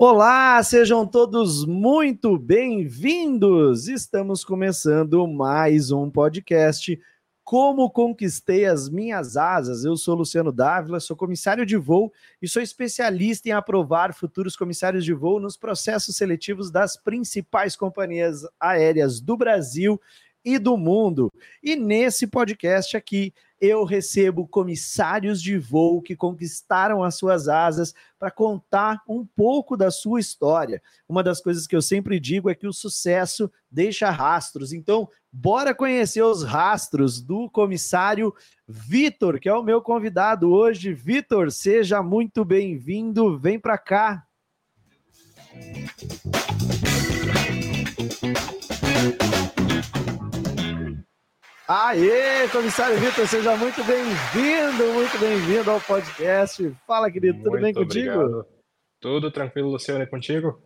Olá, sejam todos muito bem-vindos! Estamos começando mais um podcast. Como conquistei as minhas asas? Eu sou Luciano Dávila, sou comissário de voo e sou especialista em aprovar futuros comissários de voo nos processos seletivos das principais companhias aéreas do Brasil e do mundo. E nesse podcast aqui, eu recebo comissários de voo que conquistaram as suas asas para contar um pouco da sua história. Uma das coisas que eu sempre digo é que o sucesso deixa rastros. Então, bora conhecer os rastros do comissário Vitor, que é o meu convidado hoje. Vitor, seja muito bem-vindo. Vem para cá. Aê, comissário Vitor, seja muito bem-vindo, muito bem-vindo ao podcast. Fala, querido, tudo muito bem contigo? Obrigado. Tudo tranquilo, Luciano, e contigo?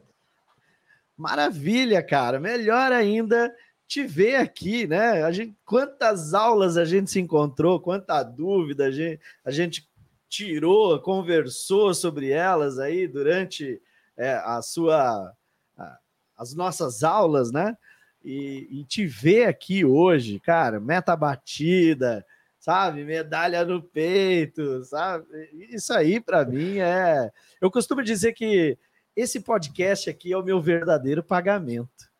Maravilha, cara. Melhor ainda te ver aqui, né? A gente, quantas aulas a gente se encontrou, quanta dúvida a gente, a gente tirou, conversou sobre elas aí durante é, a sua, a, as nossas aulas, né? E, e te ver aqui hoje, cara, meta batida, sabe? Medalha no peito, sabe? Isso aí para mim é. Eu costumo dizer que esse podcast aqui é o meu verdadeiro pagamento,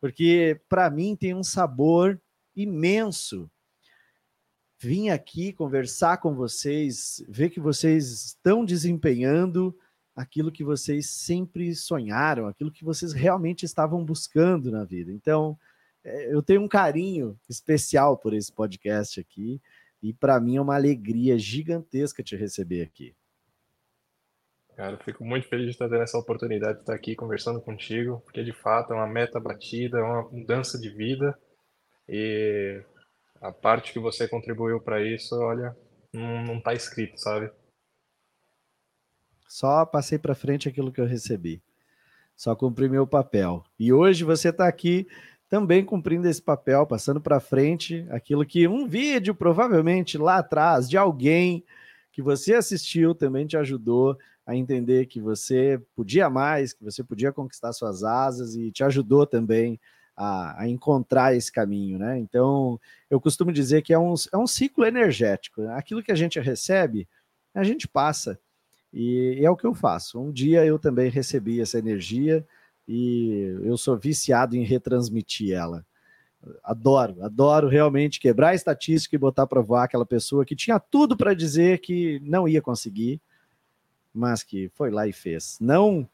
porque para mim tem um sabor imenso. Vim aqui conversar com vocês, ver que vocês estão desempenhando aquilo que vocês sempre sonharam, aquilo que vocês realmente estavam buscando na vida. Então, é, eu tenho um carinho especial por esse podcast aqui e para mim é uma alegria gigantesca te receber aqui. Cara, fico muito feliz de estar tendo essa oportunidade de estar aqui conversando contigo, porque de fato é uma meta batida, é uma mudança de vida e a parte que você contribuiu para isso, olha, não está escrito, sabe? Só passei para frente aquilo que eu recebi. Só cumpri meu papel. E hoje você está aqui também cumprindo esse papel, passando para frente aquilo que um vídeo, provavelmente lá atrás, de alguém que você assistiu também te ajudou a entender que você podia mais, que você podia conquistar suas asas e te ajudou também a, a encontrar esse caminho, né? Então, eu costumo dizer que é um, é um ciclo energético. Né? Aquilo que a gente recebe, a gente passa. E, é o que eu faço. Um dia eu também recebi essa energia e eu sou viciado em retransmitir ela. Adoro, adoro realmente quebrar a estatística e botar para voar aquela pessoa que tinha tudo para dizer que não ia conseguir, mas que foi lá e fez. Não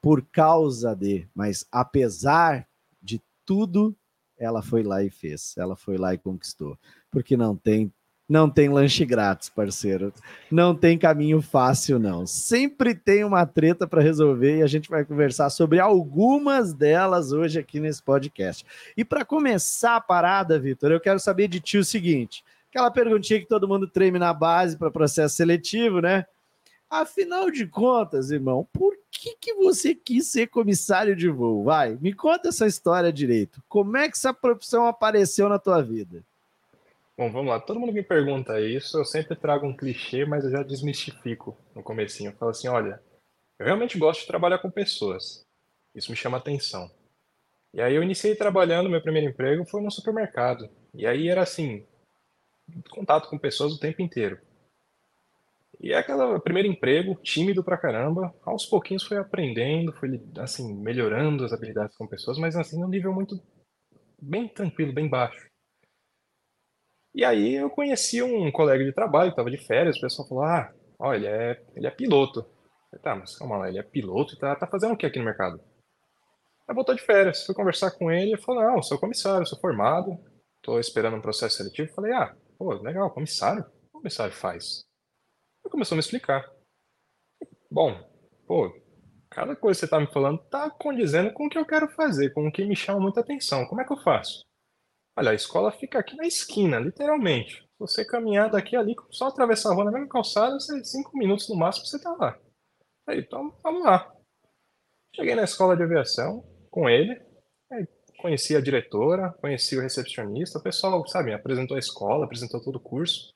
por causa de, mas apesar de tudo, ela foi lá e fez. Ela foi lá e conquistou. Porque não tem não tem lanche grátis, parceiro. Não tem caminho fácil, não. Sempre tem uma treta para resolver e a gente vai conversar sobre algumas delas hoje aqui nesse podcast. E para começar a parada, Vitor, eu quero saber de ti o seguinte: aquela perguntinha que todo mundo treme na base para processo seletivo, né? Afinal de contas, irmão, por que, que você quis ser comissário de voo? Vai, me conta essa história direito. Como é que essa profissão apareceu na tua vida? Bom, vamos lá. Todo mundo me pergunta isso, eu sempre trago um clichê, mas eu já desmistifico no comecinho. Eu falo assim, olha, eu realmente gosto de trabalhar com pessoas. Isso me chama atenção. E aí eu iniciei trabalhando, meu primeiro emprego foi no supermercado. E aí era assim, contato com pessoas o tempo inteiro. E é aquele primeiro emprego, tímido pra caramba, aos pouquinhos fui aprendendo, fui assim, melhorando as habilidades com pessoas, mas assim, num nível muito bem tranquilo, bem baixo. E aí eu conheci um colega de trabalho estava de férias, o pessoal falou, ah, ó, ele é, ele é piloto. falei, tá, mas calma lá, ele é piloto e tá, tá fazendo o que aqui no mercado? Aí voltou de férias, fui conversar com ele e falou, não, sou comissário, sou formado, tô esperando um processo seletivo. Falei, ah, pô, legal, comissário? O comissário faz? Ele começou a me explicar. Bom, pô, cada coisa que você tá me falando tá condizendo com o que eu quero fazer, com o que me chama muita atenção. Como é que eu faço? Olha, a escola fica aqui na esquina, literalmente. Você caminhar daqui ali, só atravessar a rua na mesma calçada, você, cinco minutos no máximo você tá lá. Aí, então, vamos lá. Cheguei na escola de aviação com ele, conheci a diretora, conheci o recepcionista, o pessoal, sabe, apresentou a escola, apresentou todo o curso.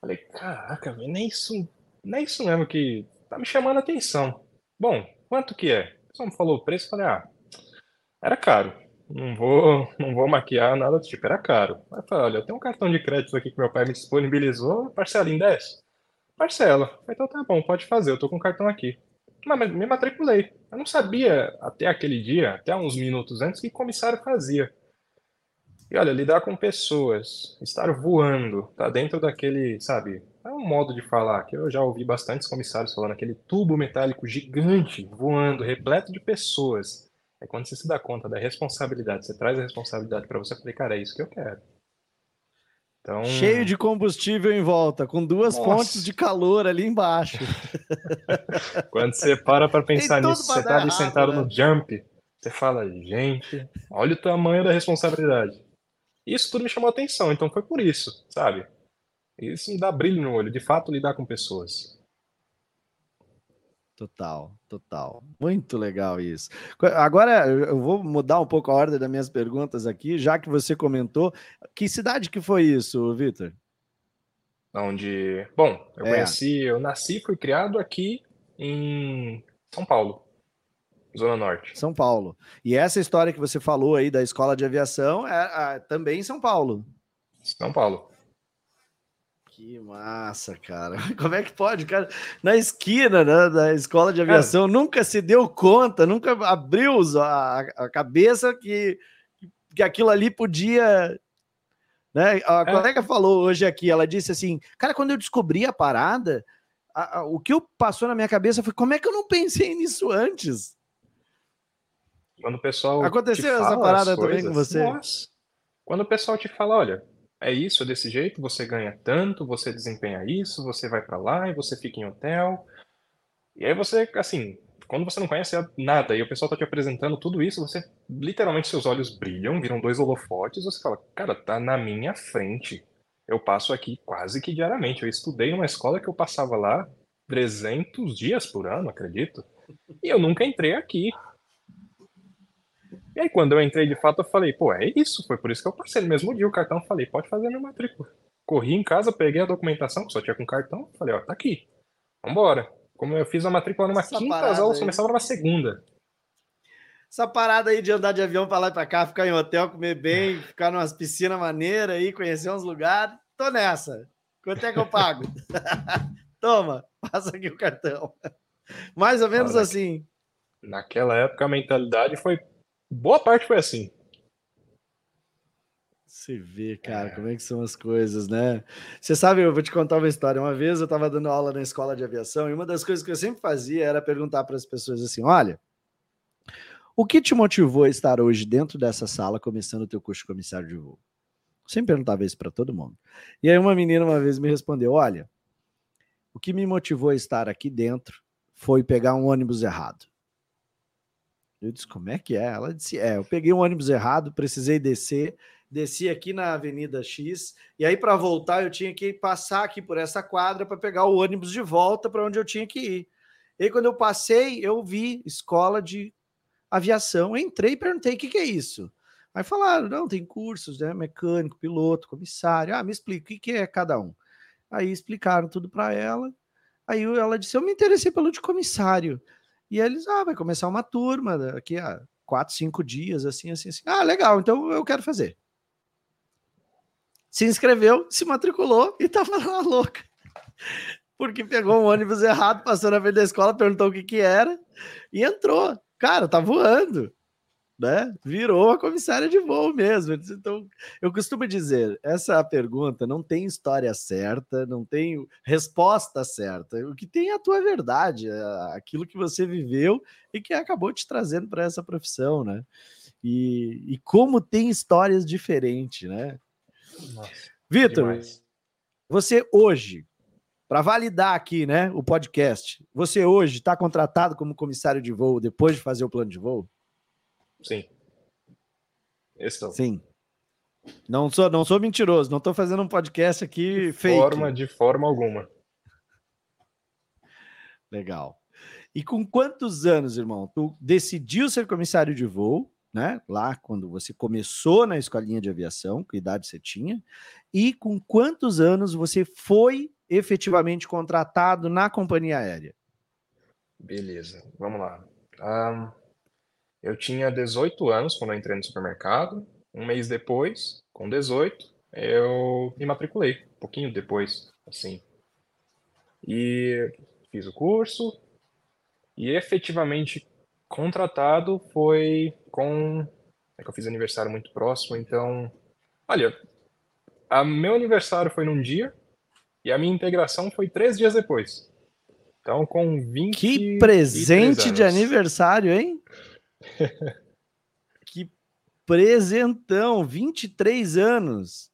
Falei, caraca, nem isso, nem isso mesmo que tá me chamando a atenção. Bom, quanto que é? O pessoal me falou o preço, falei, ah, era caro. Não vou, não vou maquiar nada do tipo, era caro. Aí falei, olha, eu tenho um cartão de crédito aqui que meu pai me disponibilizou, parcela em 10? Parcela. Então tá bom, pode fazer, eu tô com o cartão aqui. Mas me matriculei. Eu não sabia até aquele dia, até uns minutos antes, que comissário fazia. E olha, lidar com pessoas, estar voando, tá dentro daquele, sabe, é um modo de falar que eu já ouvi bastantes comissários falando, aquele tubo metálico gigante voando, repleto de pessoas. É quando você se dá conta da responsabilidade, você traz a responsabilidade para você, falei, cara, é isso que eu quero. Então... Cheio de combustível em volta, com duas Nossa. fontes de calor ali embaixo. Quando você para para pensar nisso, você tá ali errado, sentado né? no jump, você fala, gente, olha o tamanho da responsabilidade. Isso tudo me chamou atenção, então foi por isso, sabe? Isso me dá brilho no olho, de fato, lidar com pessoas. Total, total. Muito legal isso. Agora eu vou mudar um pouco a ordem das minhas perguntas aqui, já que você comentou. Que cidade que foi isso, Vitor? Onde. Bom, eu é. conheci, eu nasci, fui criado aqui em São Paulo, Zona Norte. São Paulo. E essa história que você falou aí da escola de aviação é, é também em São Paulo. São Paulo. Que massa, cara. Como é que pode, cara? Na esquina né, da escola de aviação, é. nunca se deu conta, nunca abriu a, a cabeça que, que aquilo ali podia. Né? A é. colega falou hoje aqui, ela disse assim: Cara, quando eu descobri a parada, a, a, o que eu passou na minha cabeça foi: como é que eu não pensei nisso antes? Quando o pessoal. Aconteceu essa parada também com você? Nossa. Quando o pessoal te fala: olha, é isso, é desse jeito, você ganha tanto, você desempenha isso, você vai para lá e você fica em hotel. E aí você, assim, quando você não conhece nada e o pessoal tá te apresentando tudo isso, você literalmente seus olhos brilham, viram dois holofotes, você fala, cara, tá na minha frente. Eu passo aqui quase que diariamente. Eu estudei numa escola que eu passava lá 300 dias por ano, acredito. E eu nunca entrei aqui. E aí, quando eu entrei de fato, eu falei, pô, é isso. Foi por isso que eu passei no mesmo dia o cartão. Falei, pode fazer minha matrícula. Corri em casa, peguei a documentação, que só tinha com cartão. Falei, ó, tá aqui. Vambora. Como eu fiz a matrícula numa Essa quinta, as aulas começavam numa segunda. Essa parada aí de andar de avião pra lá e pra cá, ficar em hotel, comer bem, ficar numa piscina maneira aí, conhecer uns lugares. Tô nessa. Quanto é que eu pago? Toma, passa aqui o cartão. Mais ou menos Olha, assim. Naquela época a mentalidade foi Boa parte foi assim. Você vê, cara, é. como é que são as coisas, né? Você sabe, eu vou te contar uma história. Uma vez eu estava dando aula na escola de aviação e uma das coisas que eu sempre fazia era perguntar para as pessoas assim: olha, o que te motivou a estar hoje dentro dessa sala começando o teu curso de comissário de voo? Eu sempre perguntava isso para todo mundo. E aí uma menina uma vez me respondeu: olha, o que me motivou a estar aqui dentro foi pegar um ônibus errado. Eu disse, como é que é? Ela disse, é, eu peguei um ônibus errado, precisei descer, desci aqui na Avenida X, e aí para voltar eu tinha que passar aqui por essa quadra para pegar o ônibus de volta para onde eu tinha que ir. E aí, quando eu passei, eu vi escola de aviação, entrei e perguntei, o que, que é isso? Aí falaram, não, tem cursos, né, mecânico, piloto, comissário, ah, me explica, o que, que é cada um? Aí explicaram tudo para ela, aí ela disse, eu me interessei pelo de comissário, e eles, ah, vai começar uma turma daqui a quatro, cinco dias, assim, assim, assim. Ah, legal, então eu quero fazer. Se inscreveu, se matriculou e tava lá louca. Porque pegou um ônibus errado, passou na frente da escola, perguntou o que que era e entrou. Cara, tá voando né? Virou a comissária de voo mesmo. Então, eu costumo dizer, essa pergunta não tem história certa, não tem resposta certa. O que tem é a tua verdade, é aquilo que você viveu e que acabou te trazendo para essa profissão, né? E, e, como tem histórias diferentes, né? Vitor, você hoje, para validar aqui, né, o podcast, você hoje está contratado como comissário de voo depois de fazer o plano de voo? Sim. Esse é Sim. Não sou, não sou mentiroso, não estou fazendo um podcast aqui de fake. Forma, de forma alguma. Legal. E com quantos anos, irmão, tu decidiu ser comissário de voo, né? Lá quando você começou na escolinha de aviação, que idade você tinha? E com quantos anos você foi efetivamente contratado na companhia aérea? Beleza, vamos lá. Um, eu tinha 18 anos quando eu entrei no supermercado. Um mês depois, com 18, eu me matriculei, um pouquinho depois, assim. E fiz o curso e efetivamente contratado foi com. É que eu fiz aniversário muito próximo, então. Olha, a meu aniversário foi num dia e a minha integração foi três dias depois. Então, com 20. Que presente de aniversário, hein? que presentão, 23 anos.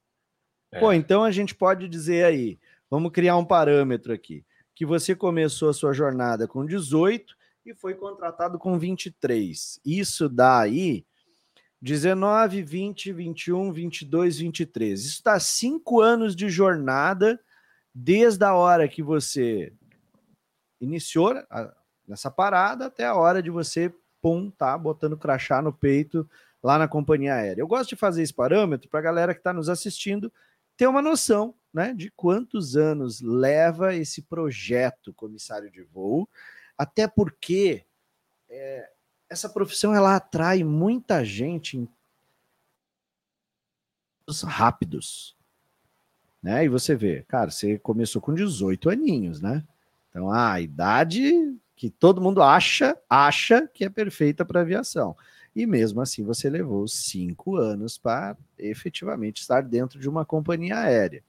É. Pô, então a gente pode dizer aí, vamos criar um parâmetro aqui, que você começou a sua jornada com 18 e foi contratado com 23. Isso dá aí 19, 20, 21, 22, 23. Isso dá cinco anos de jornada desde a hora que você iniciou nessa parada até a hora de você, tá botando crachá no peito lá na companhia aérea. Eu gosto de fazer esse parâmetro para a galera que está nos assistindo ter uma noção né, de quantos anos leva esse projeto comissário de voo, até porque é, essa profissão ela atrai muita gente em rápidos. Né? E você vê, cara, você começou com 18 aninhos, né? Então, a idade que todo mundo acha, acha que é perfeita para aviação. E mesmo assim, você levou cinco anos para efetivamente estar dentro de uma companhia aérea.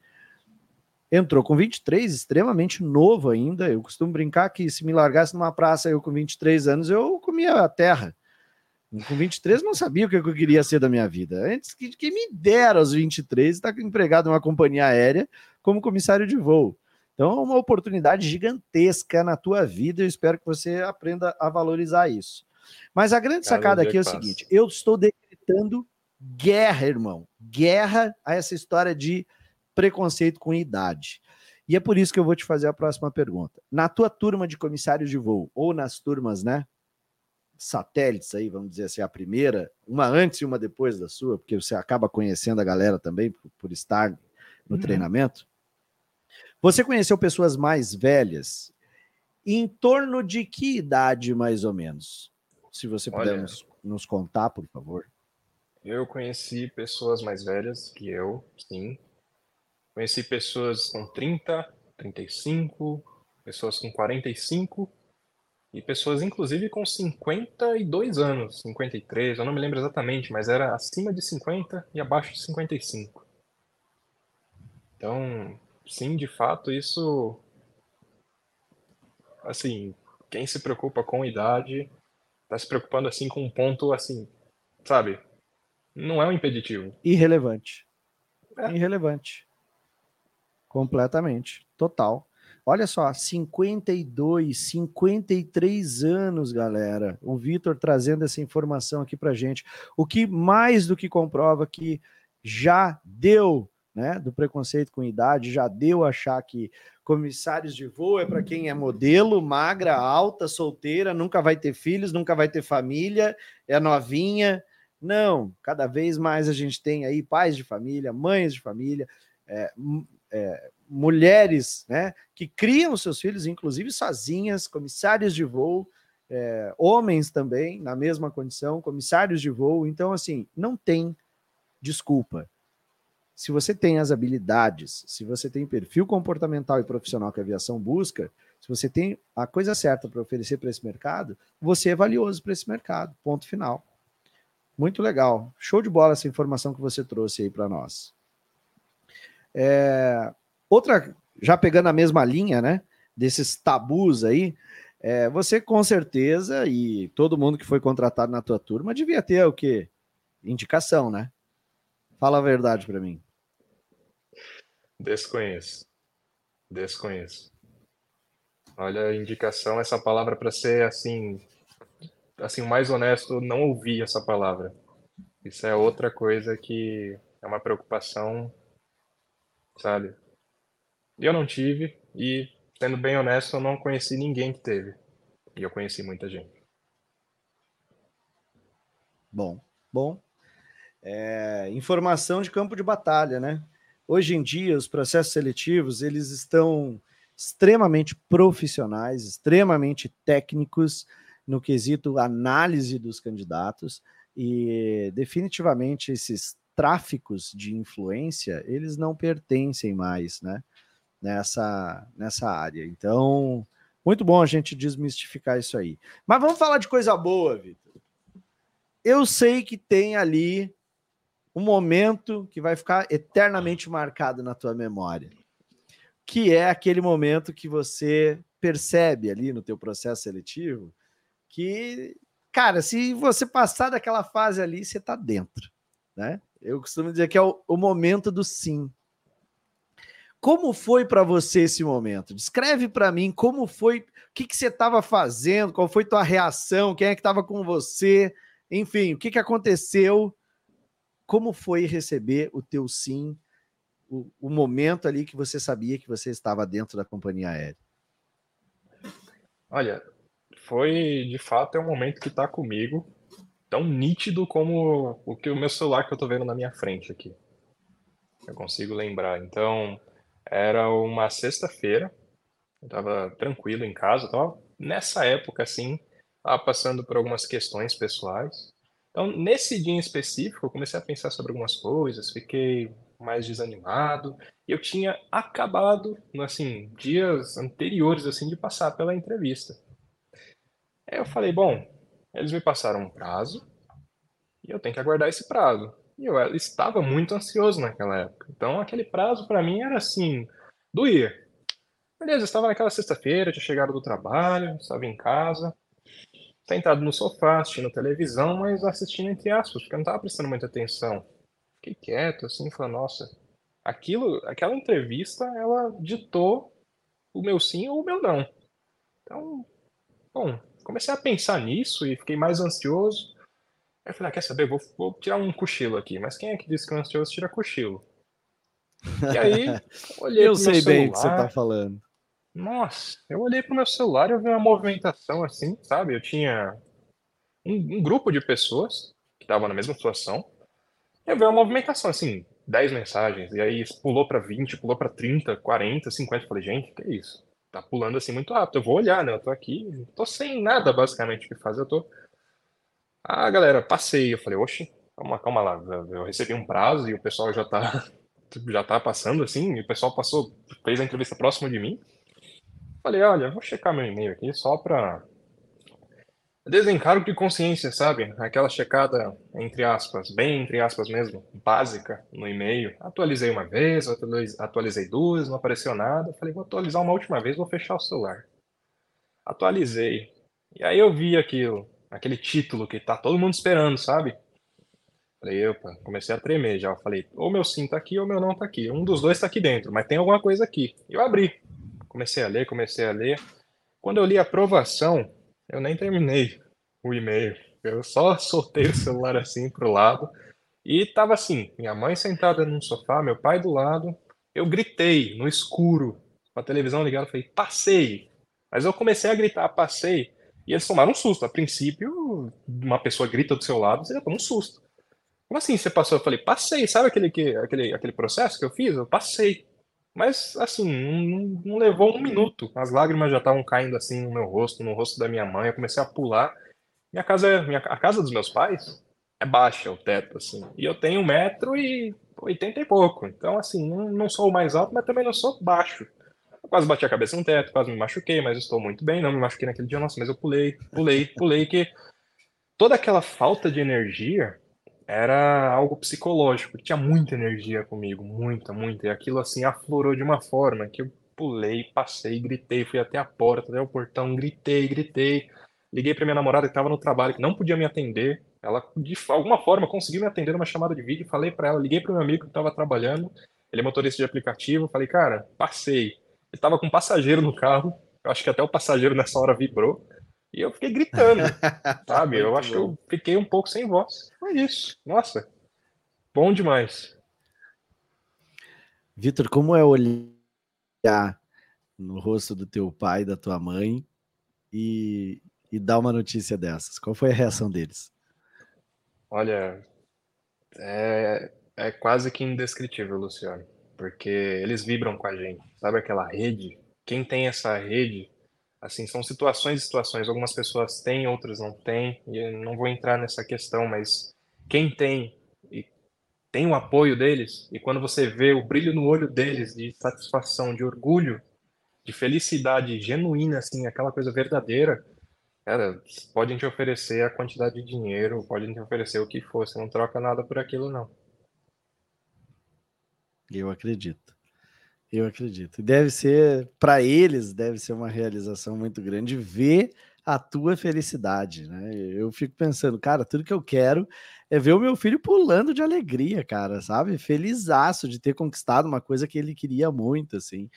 Entrou com 23, extremamente novo ainda. Eu costumo brincar que se me largasse numa praça eu com 23 anos, eu comia a terra. Com 23 não sabia o que eu queria ser da minha vida. Antes que, que me dera aos 23 estar empregado em uma companhia aérea como comissário de voo. Então, é uma oportunidade gigantesca na tua vida. Eu espero que você aprenda a valorizar isso. Mas a grande sacada aqui é o seguinte: eu estou decretando guerra, irmão. Guerra a essa história de preconceito com idade. E é por isso que eu vou te fazer a próxima pergunta. Na tua turma de comissários de voo, ou nas turmas, né? Satélites aí, vamos dizer assim, a primeira, uma antes e uma depois da sua, porque você acaba conhecendo a galera também por, por estar no uhum. treinamento. Você conheceu pessoas mais velhas? Em torno de que idade, mais ou menos? Se você puder Olha, nos, nos contar, por favor. Eu conheci pessoas mais velhas que eu, sim. Conheci pessoas com 30, 35, pessoas com 45 e pessoas, inclusive, com 52 anos, 53, eu não me lembro exatamente, mas era acima de 50 e abaixo de 55. Então, sim, de fato, isso. Assim, quem se preocupa com idade tá se preocupando assim com um ponto assim, sabe? Não é um impeditivo. Irrelevante. É. Irrelevante. Completamente. Total. Olha só, 52, 53 anos, galera. O Vitor trazendo essa informação aqui pra gente. O que mais do que comprova que já deu né, do preconceito com idade, já deu achar que comissários de voo é para quem é modelo, magra, alta, solteira, nunca vai ter filhos, nunca vai ter família, é novinha. Não, cada vez mais a gente tem aí pais de família, mães de família, é, é, mulheres né, que criam seus filhos, inclusive sozinhas, comissários de voo, é, homens também, na mesma condição, comissários de voo. Então, assim, não tem desculpa se você tem as habilidades, se você tem perfil comportamental e profissional que a aviação busca, se você tem a coisa certa para oferecer para esse mercado, você é valioso para esse mercado. Ponto final. Muito legal. Show de bola essa informação que você trouxe aí para nós. É, outra, já pegando a mesma linha, né? Desses tabus aí, é, você com certeza e todo mundo que foi contratado na tua turma devia ter o quê? Indicação, né? Fala a verdade para mim. Desconheço. Desconheço. Olha, a indicação, essa palavra para ser assim, assim, mais honesto, não ouvi essa palavra. Isso é outra coisa que é uma preocupação, sabe? Eu não tive e, sendo bem honesto, eu não conheci ninguém que teve. E eu conheci muita gente. Bom, bom. É, informação de campo de batalha, né? Hoje em dia, os processos seletivos eles estão extremamente profissionais, extremamente técnicos. no quesito análise dos candidatos e definitivamente esses tráficos de influência, eles não pertencem mais, né, nessa, nessa área. Então, muito bom a gente desmistificar isso aí. Mas vamos falar de coisa boa, Vitor. Eu sei que tem ali um momento que vai ficar eternamente marcado na tua memória, que é aquele momento que você percebe ali no teu processo seletivo que, cara, se você passar daquela fase ali, você está dentro, né? Eu costumo dizer que é o, o momento do sim. Como foi para você esse momento? Descreve para mim como foi, o que, que você estava fazendo, qual foi tua reação, quem é que estava com você, enfim, o que, que aconteceu, como foi receber o teu sim, o, o momento ali que você sabia que você estava dentro da companhia aérea? Olha, foi de fato é um momento que está comigo, tão nítido como o que o meu celular que eu estou vendo na minha frente aqui. Eu consigo lembrar. Então, era uma sexta-feira, eu estava tranquilo em casa, tava nessa época assim, estava passando por algumas questões pessoais. Então, nesse dia em específico, eu comecei a pensar sobre algumas coisas, fiquei mais desanimado. E eu tinha acabado, assim, dias anteriores assim de passar pela entrevista. Aí eu falei, bom, eles me passaram um prazo e eu tenho que aguardar esse prazo. E eu estava muito ansioso naquela época. Então aquele prazo para mim era assim, doía. Beleza, eu estava naquela sexta-feira, tinha chegado do trabalho, estava em casa, sentado no sofá, assistindo televisão, mas assistindo entre aspas, porque eu não estava prestando muita atenção. Fiquei quieto, assim, falando, nossa, aquilo, aquela entrevista, ela ditou o meu sim ou o meu não. Então, bom, comecei a pensar nisso e fiquei mais ansioso. Aí eu falei, ah, quer saber, vou, vou, tirar um cochilo aqui. Mas quem é que disse que o ansioso tira cochilo? E aí, olhei Eu sei bem o que você tá falando. Nossa, eu olhei pro meu celular e eu vi uma movimentação assim, sabe? Eu tinha um, um grupo de pessoas que estavam na mesma situação. Eu vi uma movimentação assim, 10 mensagens, e aí pulou para 20, pulou para 30, 40, 50. Eu falei, gente, que isso? tá pulando assim muito rápido. Eu vou olhar, né? Eu tô aqui, tô sem nada basicamente o que fazer. Eu tô. Ah, galera, passei. Eu falei, oxe, calma, calma lá. Eu recebi um prazo e o pessoal já tá, já tá passando assim. E o pessoal passou, fez a entrevista próximo de mim. Falei, olha, vou checar meu e-mail aqui só pra Desencargo de consciência, sabe? Aquela checada, entre aspas, bem entre aspas mesmo, básica no e-mail. Atualizei uma vez, atualizei duas, não apareceu nada. Falei, vou atualizar uma última vez, vou fechar o celular. Atualizei. E aí eu vi aquilo, aquele título que tá todo mundo esperando, sabe? Falei, opa, comecei a tremer já. Falei, ou meu sim tá aqui ou meu não tá aqui. Um dos dois tá aqui dentro, mas tem alguma coisa aqui. Eu abri. Comecei a ler, comecei a ler. Quando eu li aprovação, eu nem terminei o e-mail. Eu só soltei o celular assim pro lado. E tava assim, minha mãe sentada no sofá, meu pai do lado. Eu gritei no escuro, com a televisão ligada, falei, passei. Mas eu comecei a gritar, passei. E eles tomaram um susto. A princípio, uma pessoa grita do seu lado, você já toma um susto. Como assim você passou? Eu falei, passei. Sabe aquele, aquele, aquele processo que eu fiz? Eu passei. Mas, assim, não, não levou um minuto. As lágrimas já estavam caindo, assim, no meu rosto, no rosto da minha mãe. Eu comecei a pular. Minha casa, é, minha, a casa dos meus pais é baixa, o teto, assim. E eu tenho um metro e oitenta e pouco. Então, assim, não, não sou o mais alto, mas também não sou baixo. Eu quase bati a cabeça no teto, quase me machuquei, mas estou muito bem. Não me machuquei naquele dia, nossa, mas eu pulei, pulei, pulei, que toda aquela falta de energia era algo psicológico, tinha muita energia comigo, muita, muita, e aquilo assim aflorou de uma forma que eu pulei, passei, gritei, fui até a porta, até o portão, gritei, gritei, liguei para minha namorada que estava no trabalho, que não podia me atender, ela de alguma forma conseguiu me atender numa chamada de vídeo, falei para ela, liguei para meu amigo que estava trabalhando, ele é motorista de aplicativo, falei, cara, passei, ele estava com um passageiro no carro, eu acho que até o passageiro nessa hora vibrou, e eu fiquei gritando, sabe? eu acho bom. que eu fiquei um pouco sem voz. Foi isso. Nossa, bom demais. Vitor, como é olhar no rosto do teu pai, da tua mãe e, e dar uma notícia dessas? Qual foi a reação deles? Olha, é, é quase que indescritível, Luciano, porque eles vibram com a gente. Sabe aquela rede? Quem tem essa rede Assim, são situações e situações. Algumas pessoas têm, outras não têm. E não vou entrar nessa questão, mas quem tem e tem o apoio deles, e quando você vê o brilho no olho deles de satisfação, de orgulho, de felicidade genuína, assim, aquela coisa verdadeira, cara, podem te oferecer a quantidade de dinheiro, podem te oferecer o que for, você não troca nada por aquilo, não. Eu acredito. Eu acredito. Deve ser, para eles, deve ser uma realização muito grande ver a tua felicidade, né? Eu fico pensando, cara, tudo que eu quero é ver o meu filho pulando de alegria, cara, sabe? Felizaço de ter conquistado uma coisa que ele queria muito, assim,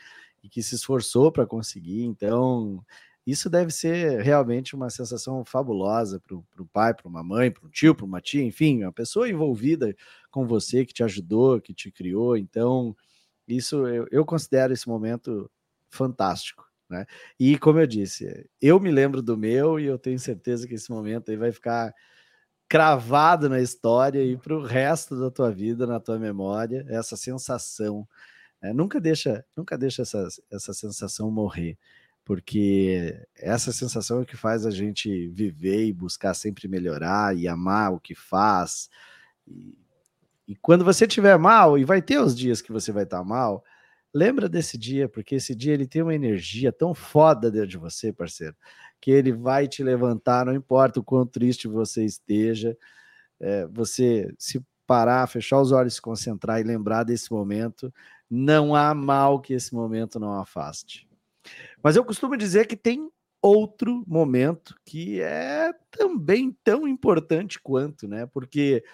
e que se esforçou para conseguir. Então, isso deve ser realmente uma sensação fabulosa para o pai, para uma mãe, para um tio, para uma tia, enfim, uma pessoa envolvida com você, que te ajudou, que te criou. Então, isso eu, eu considero esse momento fantástico. Né? E como eu disse, eu me lembro do meu e eu tenho certeza que esse momento aí vai ficar cravado na história e para o resto da tua vida, na tua memória, essa sensação. Né? Nunca deixa, nunca deixa essa, essa sensação morrer, porque essa sensação é que faz a gente viver e buscar sempre melhorar e amar o que faz. E quando você estiver mal, e vai ter os dias que você vai estar tá mal, lembra desse dia, porque esse dia ele tem uma energia tão foda dentro de você, parceiro, que ele vai te levantar, não importa o quão triste você esteja, é, você se parar, fechar os olhos, se concentrar e lembrar desse momento, não há mal que esse momento não afaste. Mas eu costumo dizer que tem outro momento que é também tão importante quanto, né? Porque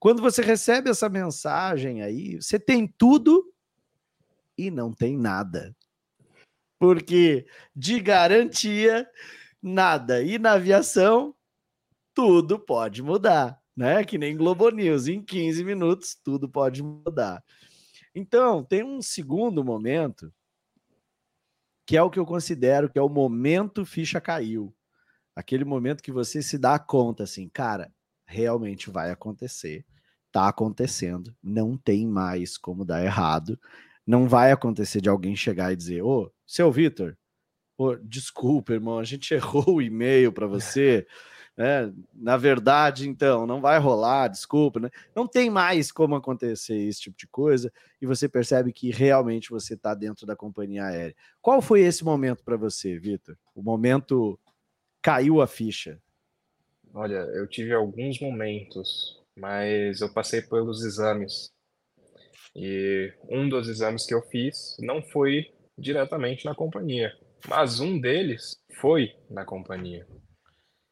quando você recebe essa mensagem aí, você tem tudo e não tem nada. Porque de garantia, nada. E na aviação, tudo pode mudar, né? Que nem Globo News, em 15 minutos tudo pode mudar. Então, tem um segundo momento que é o que eu considero que é o momento ficha caiu. Aquele momento que você se dá conta assim, cara, realmente vai acontecer. Tá acontecendo, não tem mais como dar errado. Não vai acontecer de alguém chegar e dizer: Ô, seu Vitor, desculpa, irmão, a gente errou o e-mail para você. É, na verdade, então, não vai rolar, desculpa, né? Não tem mais como acontecer esse tipo de coisa e você percebe que realmente você está dentro da companhia aérea. Qual foi esse momento para você, Vitor? O momento caiu a ficha? Olha, eu tive alguns momentos, mas eu passei pelos exames. E um dos exames que eu fiz não foi diretamente na companhia, mas um deles foi na companhia.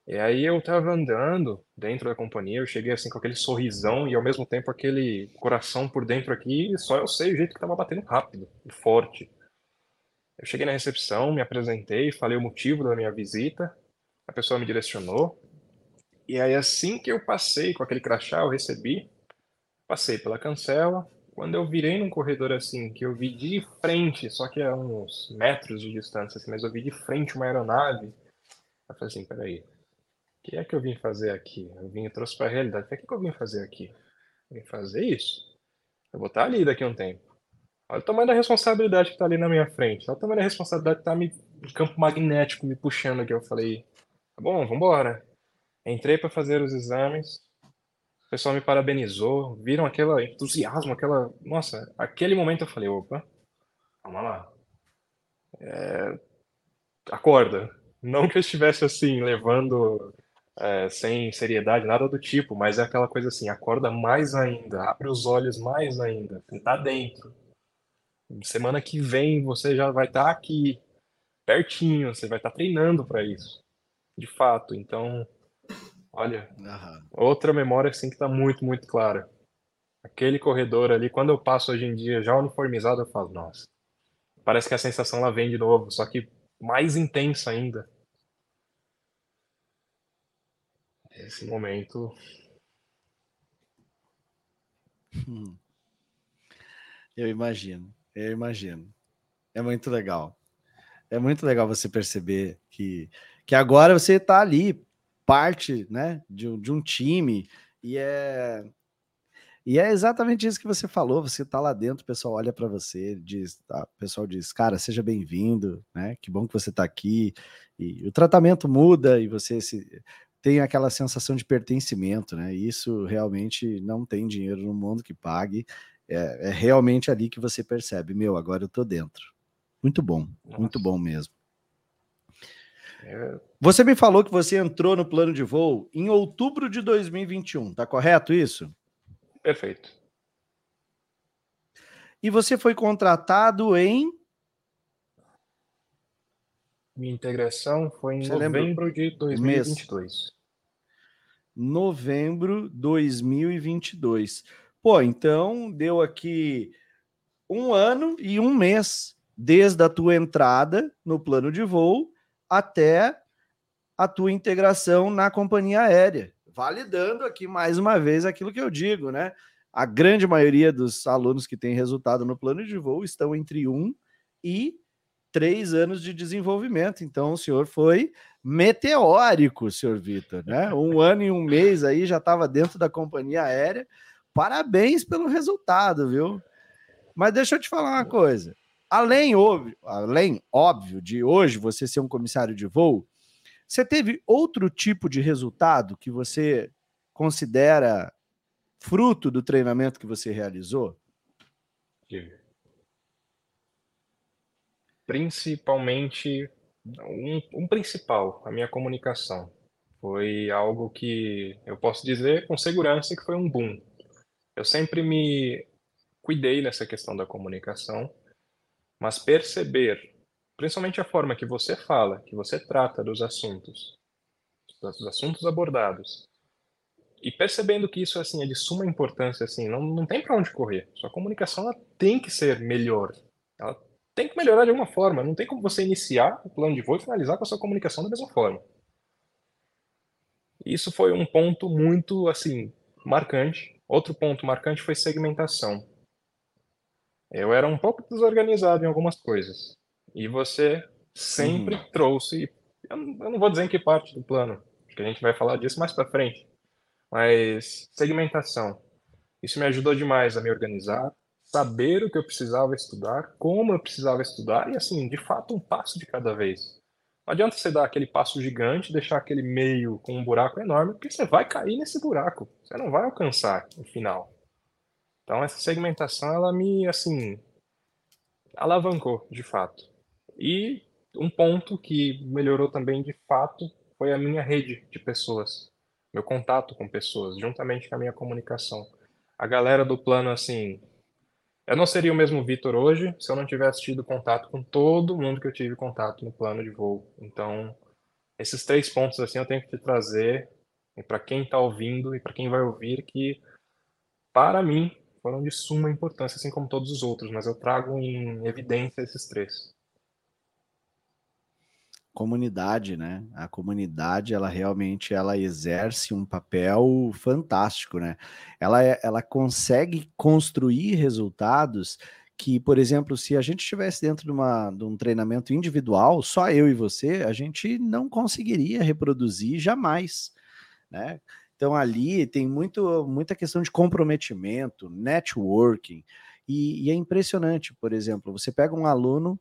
E aí eu tava andando dentro da companhia, eu cheguei assim com aquele sorrisão e ao mesmo tempo aquele coração por dentro aqui, e só eu sei o jeito que tava batendo rápido e forte. Eu cheguei na recepção, me apresentei, falei o motivo da minha visita, a pessoa me direcionou, e aí, assim que eu passei com aquele crachá, eu recebi, passei pela cancela. Quando eu virei num corredor assim, que eu vi de frente, só que a uns metros de distância, assim, mas eu vi de frente uma aeronave, eu falei assim: peraí, o que é que eu vim fazer aqui? Eu vim e trouxe para a realidade. O que é que eu vim fazer aqui? Eu vim fazer isso? Eu vou estar ali daqui a um tempo. Olha o tamanho da responsabilidade que está ali na minha frente. Olha o tamanho da responsabilidade que está me, campo magnético me puxando aqui. Eu falei: tá bom, vamos embora. Entrei para fazer os exames, o pessoal me parabenizou, viram aquele entusiasmo, aquela. Nossa, aquele momento eu falei: opa, calma lá. É... Acorda. Não que eu estivesse assim, levando é, sem seriedade, nada do tipo, mas é aquela coisa assim: acorda mais ainda, abre os olhos mais ainda, tá dentro. Semana que vem você já vai estar tá aqui, pertinho, você vai estar tá treinando para isso, de fato. Então Olha, outra memória assim que está muito, muito clara. Aquele corredor ali, quando eu passo hoje em dia já uniformizado, eu falo, nossa, parece que a sensação lá vem de novo, só que mais intensa ainda. Esse momento. Hum. Eu imagino, eu imagino. É muito legal. É muito legal você perceber que, que agora você está ali parte né, de, de um time e é E é exatamente isso que você falou. Você está lá dentro, o pessoal olha para você, diz, tá, o pessoal diz, cara, seja bem-vindo, né? Que bom que você está aqui. E o tratamento muda e você se, tem aquela sensação de pertencimento, né? E isso realmente não tem dinheiro no mundo que pague. É, é realmente ali que você percebe, meu, agora eu estou dentro. Muito bom, Nossa. muito bom mesmo. Você me falou que você entrou no plano de voo em outubro de 2021, tá correto isso? Perfeito. E você foi contratado em. Minha integração foi em você novembro lembra? de 2022. Mês. Novembro 2022. Pô, então deu aqui um ano e um mês desde a tua entrada no plano de voo até a tua integração na companhia aérea validando aqui mais uma vez aquilo que eu digo, né? A grande maioria dos alunos que têm resultado no plano de voo estão entre um e três anos de desenvolvimento. Então, o senhor foi meteórico, senhor Vitor, né? Um ano e um mês aí já estava dentro da companhia aérea. Parabéns pelo resultado, viu? Mas deixa eu te falar uma coisa. Além, óbvio, além, óbvio, de hoje você ser um comissário de voo, você teve outro tipo de resultado que você considera fruto do treinamento que você realizou? Principalmente, um, um principal, a minha comunicação. Foi algo que eu posso dizer com segurança que foi um boom. Eu sempre me cuidei nessa questão da comunicação, mas perceber principalmente a forma que você fala, que você trata dos assuntos, dos assuntos abordados, e percebendo que isso assim é de suma importância, assim, não, não tem para onde correr. Sua comunicação ela tem que ser melhor. Ela tem que melhorar de alguma forma. Não tem como você iniciar o plano de voo e finalizar com a sua comunicação da mesma forma. Isso foi um ponto muito assim marcante. Outro ponto marcante foi segmentação. Eu era um pouco desorganizado em algumas coisas. E você sempre uhum. trouxe, eu não vou dizer em que parte do plano, que a gente vai falar disso mais para frente, mas segmentação. Isso me ajudou demais a me organizar, saber o que eu precisava estudar, como eu precisava estudar e assim, de fato, um passo de cada vez. Não adianta você dar aquele passo gigante, deixar aquele meio com um buraco enorme, porque você vai cair nesse buraco. Você não vai alcançar o final. Então essa segmentação ela me assim alavancou, de fato. E um ponto que melhorou também de fato foi a minha rede de pessoas, meu contato com pessoas, juntamente com a minha comunicação. A galera do plano, assim, eu não seria o mesmo Vitor hoje se eu não tivesse tido contato com todo mundo que eu tive contato no plano de voo. Então, esses três pontos, assim, eu tenho que te trazer para quem está ouvindo e para quem vai ouvir que, para mim, foram de suma importância, assim como todos os outros, mas eu trago em evidência esses três comunidade, né? A comunidade, ela realmente ela exerce um papel fantástico, né? Ela, é, ela consegue construir resultados que, por exemplo, se a gente estivesse dentro de, uma, de um treinamento individual, só eu e você, a gente não conseguiria reproduzir jamais, né? Então ali tem muito, muita questão de comprometimento, networking, e, e é impressionante, por exemplo, você pega um aluno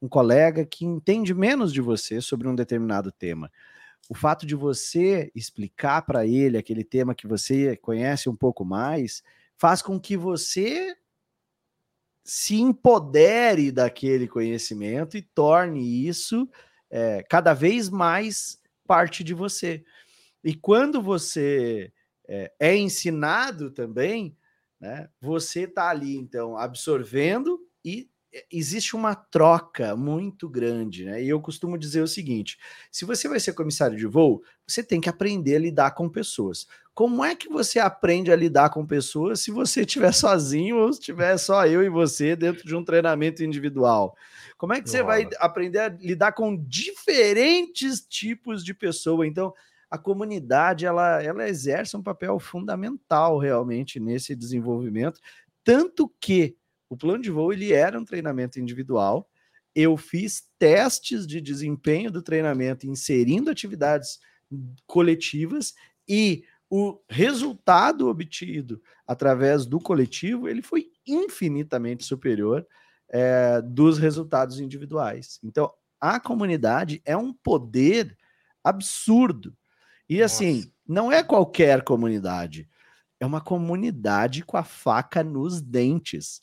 um colega que entende menos de você sobre um determinado tema. O fato de você explicar para ele aquele tema que você conhece um pouco mais faz com que você se empodere daquele conhecimento e torne isso é, cada vez mais parte de você. E quando você é, é ensinado também, né, você está ali, então, absorvendo e existe uma troca muito grande, né? E eu costumo dizer o seguinte: se você vai ser comissário de voo, você tem que aprender a lidar com pessoas. Como é que você aprende a lidar com pessoas se você estiver sozinho ou estiver só eu e você dentro de um treinamento individual? Como é que você vai aprender a lidar com diferentes tipos de pessoa? Então, a comunidade ela, ela exerce um papel fundamental realmente nesse desenvolvimento, tanto que o plano de voo ele era um treinamento individual. Eu fiz testes de desempenho do treinamento inserindo atividades coletivas e o resultado obtido através do coletivo ele foi infinitamente superior é, dos resultados individuais. Então, a comunidade é um poder absurdo. E assim, Nossa. não é qualquer comunidade, é uma comunidade com a faca nos dentes.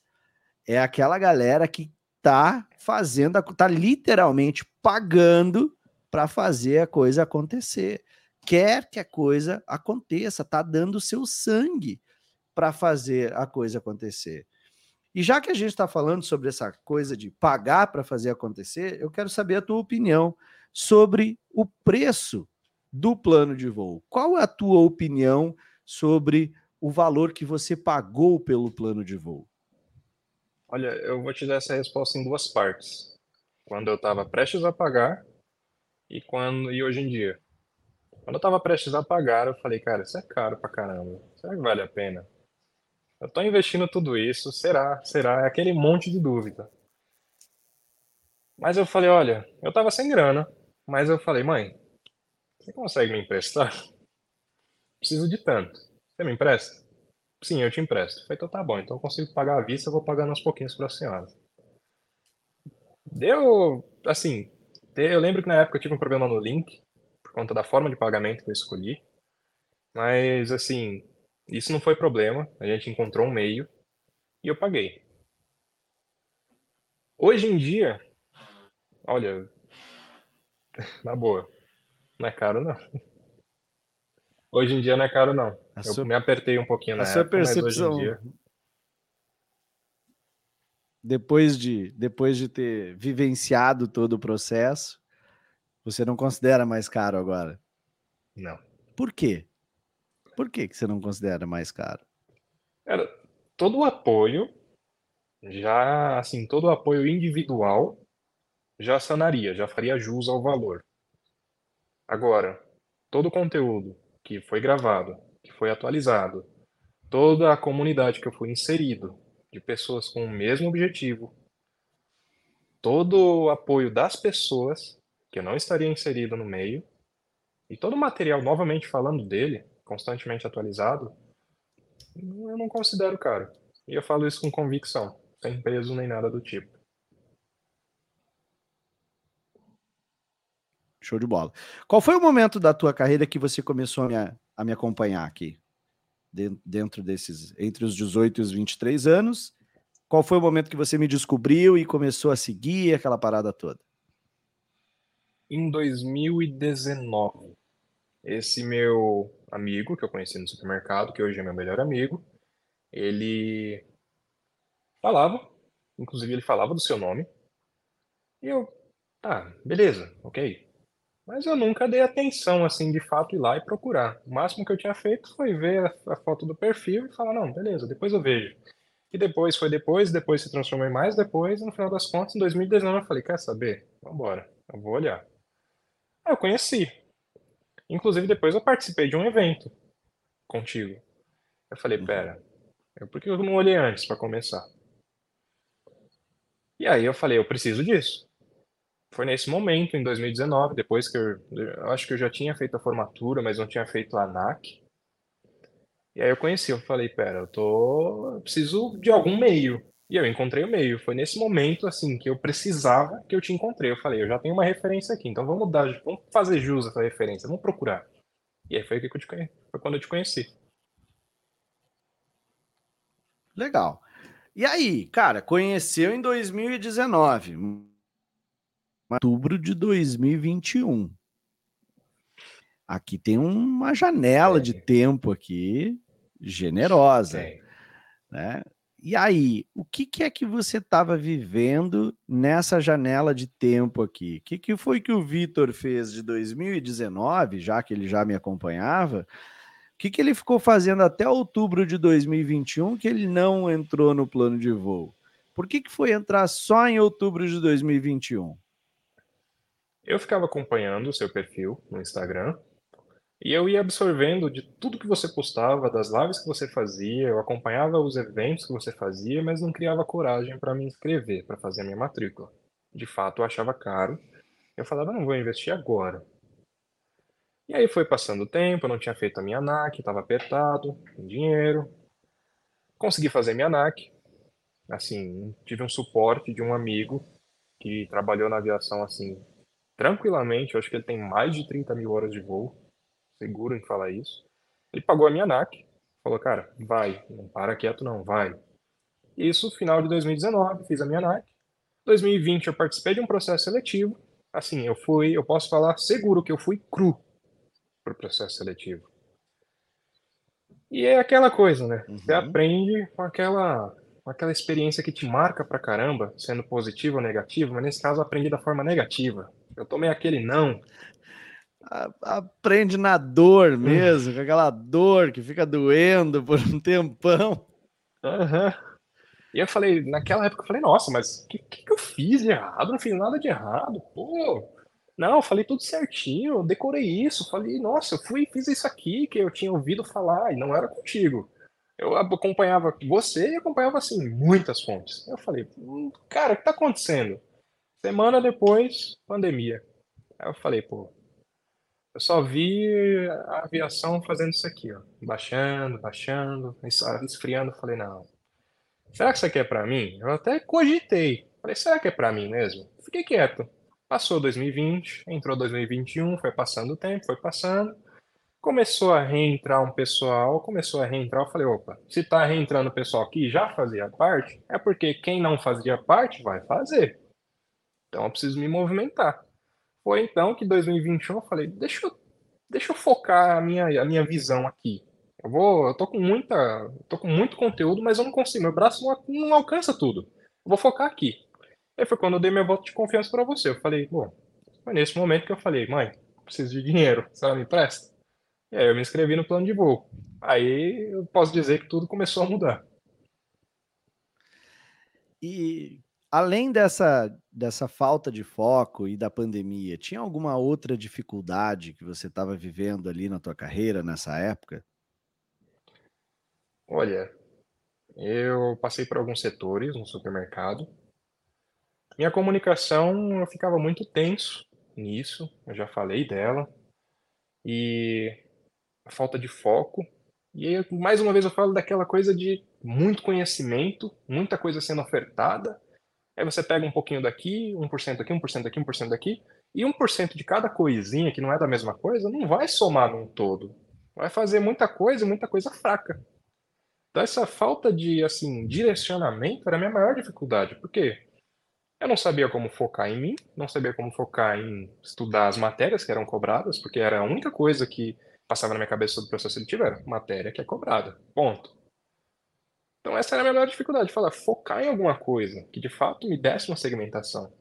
É aquela galera que tá fazendo, tá literalmente pagando para fazer a coisa acontecer. Quer que a coisa aconteça, tá dando seu sangue para fazer a coisa acontecer. E já que a gente está falando sobre essa coisa de pagar para fazer acontecer, eu quero saber a tua opinião sobre o preço do plano de voo. Qual é a tua opinião sobre o valor que você pagou pelo plano de voo? Olha, eu vou te dar essa resposta em duas partes. Quando eu estava prestes a pagar e quando e hoje em dia. Quando eu estava prestes a pagar, eu falei, cara, isso é caro pra caramba. Será que vale a pena? Eu estou investindo tudo isso, será? Será? É aquele monte de dúvida. Mas eu falei, olha, eu estava sem grana, mas eu falei, mãe, você consegue me emprestar? Preciso de tanto. Você me empresta? Sim, eu te empresto. Falei, então tá bom, então eu consigo pagar à vista, eu vou pagando aos pouquinhos para a senhora. Deu, assim, eu lembro que na época eu tive um problema no link, por conta da forma de pagamento que eu escolhi. Mas, assim, isso não foi problema, a gente encontrou um meio e eu paguei. Hoje em dia, olha, na boa, não é caro não. Hoje em dia não é caro não. A eu sua... me apertei um pouquinho na a época, sua percepção... Dia... Depois de, depois de ter vivenciado todo o processo, você não considera mais caro agora? Não. Por quê? Por que, que você não considera mais caro? Cara, todo o apoio, já assim, todo o apoio individual já sanaria, já faria jus ao valor. Agora, todo o conteúdo que foi gravado, que foi atualizado, toda a comunidade que eu fui inserido, de pessoas com o mesmo objetivo, todo o apoio das pessoas, que eu não estaria inserido no meio, e todo o material, novamente falando dele, constantemente atualizado, eu não considero caro. E eu falo isso com convicção, sem peso nem nada do tipo. Show de bola. Qual foi o momento da tua carreira que você começou a me, a me acompanhar aqui? Dentro desses, entre os 18 e os 23 anos, qual foi o momento que você me descobriu e começou a seguir aquela parada toda? Em 2019. Esse meu amigo que eu conheci no supermercado, que hoje é meu melhor amigo, ele falava, inclusive ele falava do seu nome. E eu, tá, beleza, ok. Mas eu nunca dei atenção, assim, de fato, ir lá e procurar. O máximo que eu tinha feito foi ver a, a foto do perfil e falar, não, beleza, depois eu vejo. E depois foi depois, depois se transformou em mais depois, e no final das contas, em 2019, eu falei, quer saber? Vambora, eu vou olhar. Aí eu conheci, Inclusive, depois eu participei de um evento contigo. Eu falei, uhum. pera, por que eu não olhei antes para começar? E aí eu falei, eu preciso disso. Foi nesse momento, em 2019, depois que eu, eu acho que eu já tinha feito a formatura, mas não tinha feito a ANAC. E aí eu conheci, eu falei, pera, eu tô, eu preciso de algum meio. E eu encontrei o meio. Foi nesse momento, assim, que eu precisava que eu te encontrei. Eu falei, eu já tenho uma referência aqui, então vamos dar, vamos fazer jus a essa referência, vamos procurar. E aí foi, que eu te, foi quando eu te conheci. Legal. E aí, cara, conheceu em 2019, outubro de 2021. Aqui tem uma janela é. de tempo aqui generosa, é. né? E aí, o que, que é que você estava vivendo nessa janela de tempo aqui? O que, que foi que o Vitor fez de 2019, já que ele já me acompanhava? O que, que ele ficou fazendo até outubro de 2021 que ele não entrou no plano de voo? Por que, que foi entrar só em outubro de 2021? Eu ficava acompanhando o seu perfil no Instagram e eu ia absorvendo de tudo que você postava, das lives que você fazia, eu acompanhava os eventos que você fazia, mas não criava coragem para me inscrever, para fazer a minha matrícula. De fato, eu achava caro. Eu falava, não vou investir agora. E aí foi passando o tempo, eu não tinha feito a minha ANAC, estava apertado, com dinheiro. Consegui fazer minha ANAC. Assim, tive um suporte de um amigo que trabalhou na aviação, assim, tranquilamente. Eu acho que ele tem mais de 30 mil horas de voo. Seguro em falar isso. Ele pagou a minha ANAC. Falou, cara, vai. Não para quieto não, vai. Isso, final de 2019, fiz a minha ANAC. 2020 eu participei de um processo seletivo. Assim, eu fui, eu posso falar seguro que eu fui cru para o processo seletivo. E é aquela coisa, né? Uhum. Você aprende com aquela, com aquela experiência que te marca pra caramba, sendo positivo ou negativo, mas nesse caso aprendi da forma negativa. Eu tomei aquele não. Aprende na dor mesmo, com aquela dor que fica doendo por um tempão. Aham. Uhum. E eu falei, naquela época eu falei, nossa, mas o que, que, que eu fiz de errado? Não fiz nada de errado, pô. Não, eu falei tudo certinho, decorei isso, falei, nossa, eu fui fiz isso aqui que eu tinha ouvido falar e não era contigo. Eu acompanhava você e acompanhava, assim, muitas fontes. Eu falei, hum, cara, o que tá acontecendo? Semana depois, pandemia. Aí eu falei, pô, eu só vi a aviação fazendo isso aqui, ó, baixando, baixando, esfriando. Falei, não, será que isso aqui é para mim? Eu até cogitei. Falei, será que é para mim mesmo? Fiquei quieto. Passou 2020, entrou 2021, foi passando o tempo, foi passando. Começou a reentrar um pessoal, começou a reentrar. Eu falei, opa, se tá reentrando o pessoal que já fazia parte, é porque quem não fazia parte vai fazer. Então eu preciso me movimentar. Foi então que 2021 eu falei, deixa eu, deixa eu focar a minha, a minha visão aqui. Eu vou, eu tô com muita, tô com muito conteúdo, mas eu não consigo, meu braço não, não alcança tudo. Eu vou focar aqui. Aí foi quando eu dei meu voto de confiança para você. Eu falei, bom, foi nesse momento que eu falei, mãe, preciso de dinheiro, você me empresta? E aí eu me inscrevi no plano de voo. Aí eu posso dizer que tudo começou a mudar. E além dessa, dessa falta de foco e da pandemia, tinha alguma outra dificuldade que você estava vivendo ali na tua carreira nessa época? Olha, eu passei por alguns setores no supermercado. Minha comunicação, eu ficava muito tenso nisso, eu já falei dela. E a falta de foco. E aí, mais uma vez eu falo daquela coisa de muito conhecimento, muita coisa sendo ofertada. Aí você pega um pouquinho daqui, 1% aqui, 1% aqui, 1% daqui, e 1% de cada coisinha que não é da mesma coisa não vai somar num todo. Vai fazer muita coisa, muita coisa fraca. Então, essa falta de assim direcionamento era a minha maior dificuldade, porque eu não sabia como focar em mim, não sabia como focar em estudar as matérias que eram cobradas, porque era a única coisa que passava na minha cabeça sobre o processo seletivo era matéria que é cobrada, ponto. Então essa era a minha maior dificuldade, falar, focar em alguma coisa que de fato me desse uma segmentação.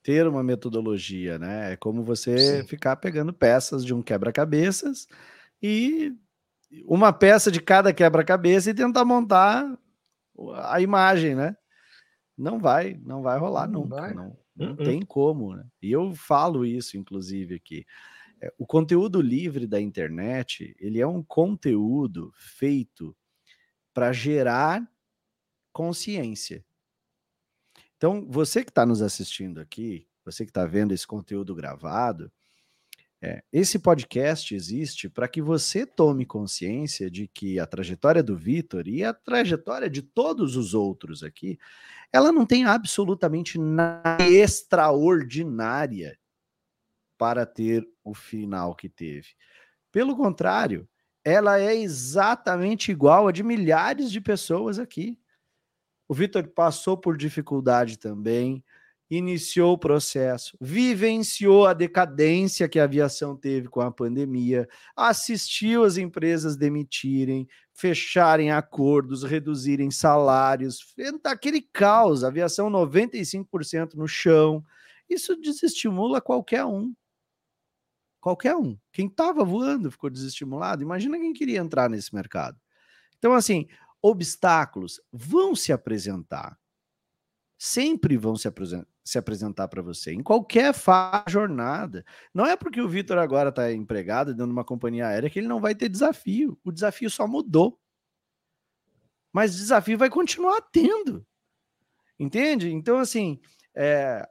Ter uma metodologia, né? É como você Sim. ficar pegando peças de um quebra-cabeças e uma peça de cada quebra-cabeça e tentar montar a imagem, né? Não vai, não vai rolar não nunca, vai. não, não uh -uh. tem como, né? E eu falo isso, inclusive, aqui. É, o conteúdo livre da internet, ele é um conteúdo feito para gerar consciência. Então, você que está nos assistindo aqui, você que está vendo esse conteúdo gravado, é, esse podcast existe para que você tome consciência de que a trajetória do Vitor e a trajetória de todos os outros aqui, ela não tem absolutamente nada extraordinária para ter o final que teve. Pelo contrário, ela é exatamente igual a de milhares de pessoas aqui. O Vitor passou por dificuldade também, iniciou o processo, vivenciou a decadência que a aviação teve com a pandemia, assistiu as empresas demitirem, fecharem acordos, reduzirem salários, aquele caos, aviação 95% no chão. Isso desestimula qualquer um. Qualquer um. Quem estava voando ficou desestimulado. Imagina quem queria entrar nesse mercado. Então, assim, obstáculos vão se apresentar. Sempre vão se apresentar se apresentar para você, em qualquer fase jornada. Não é porque o Vitor agora está empregado dentro de uma companhia aérea que ele não vai ter desafio. O desafio só mudou. Mas desafio vai continuar tendo. Entende? Então, assim, é,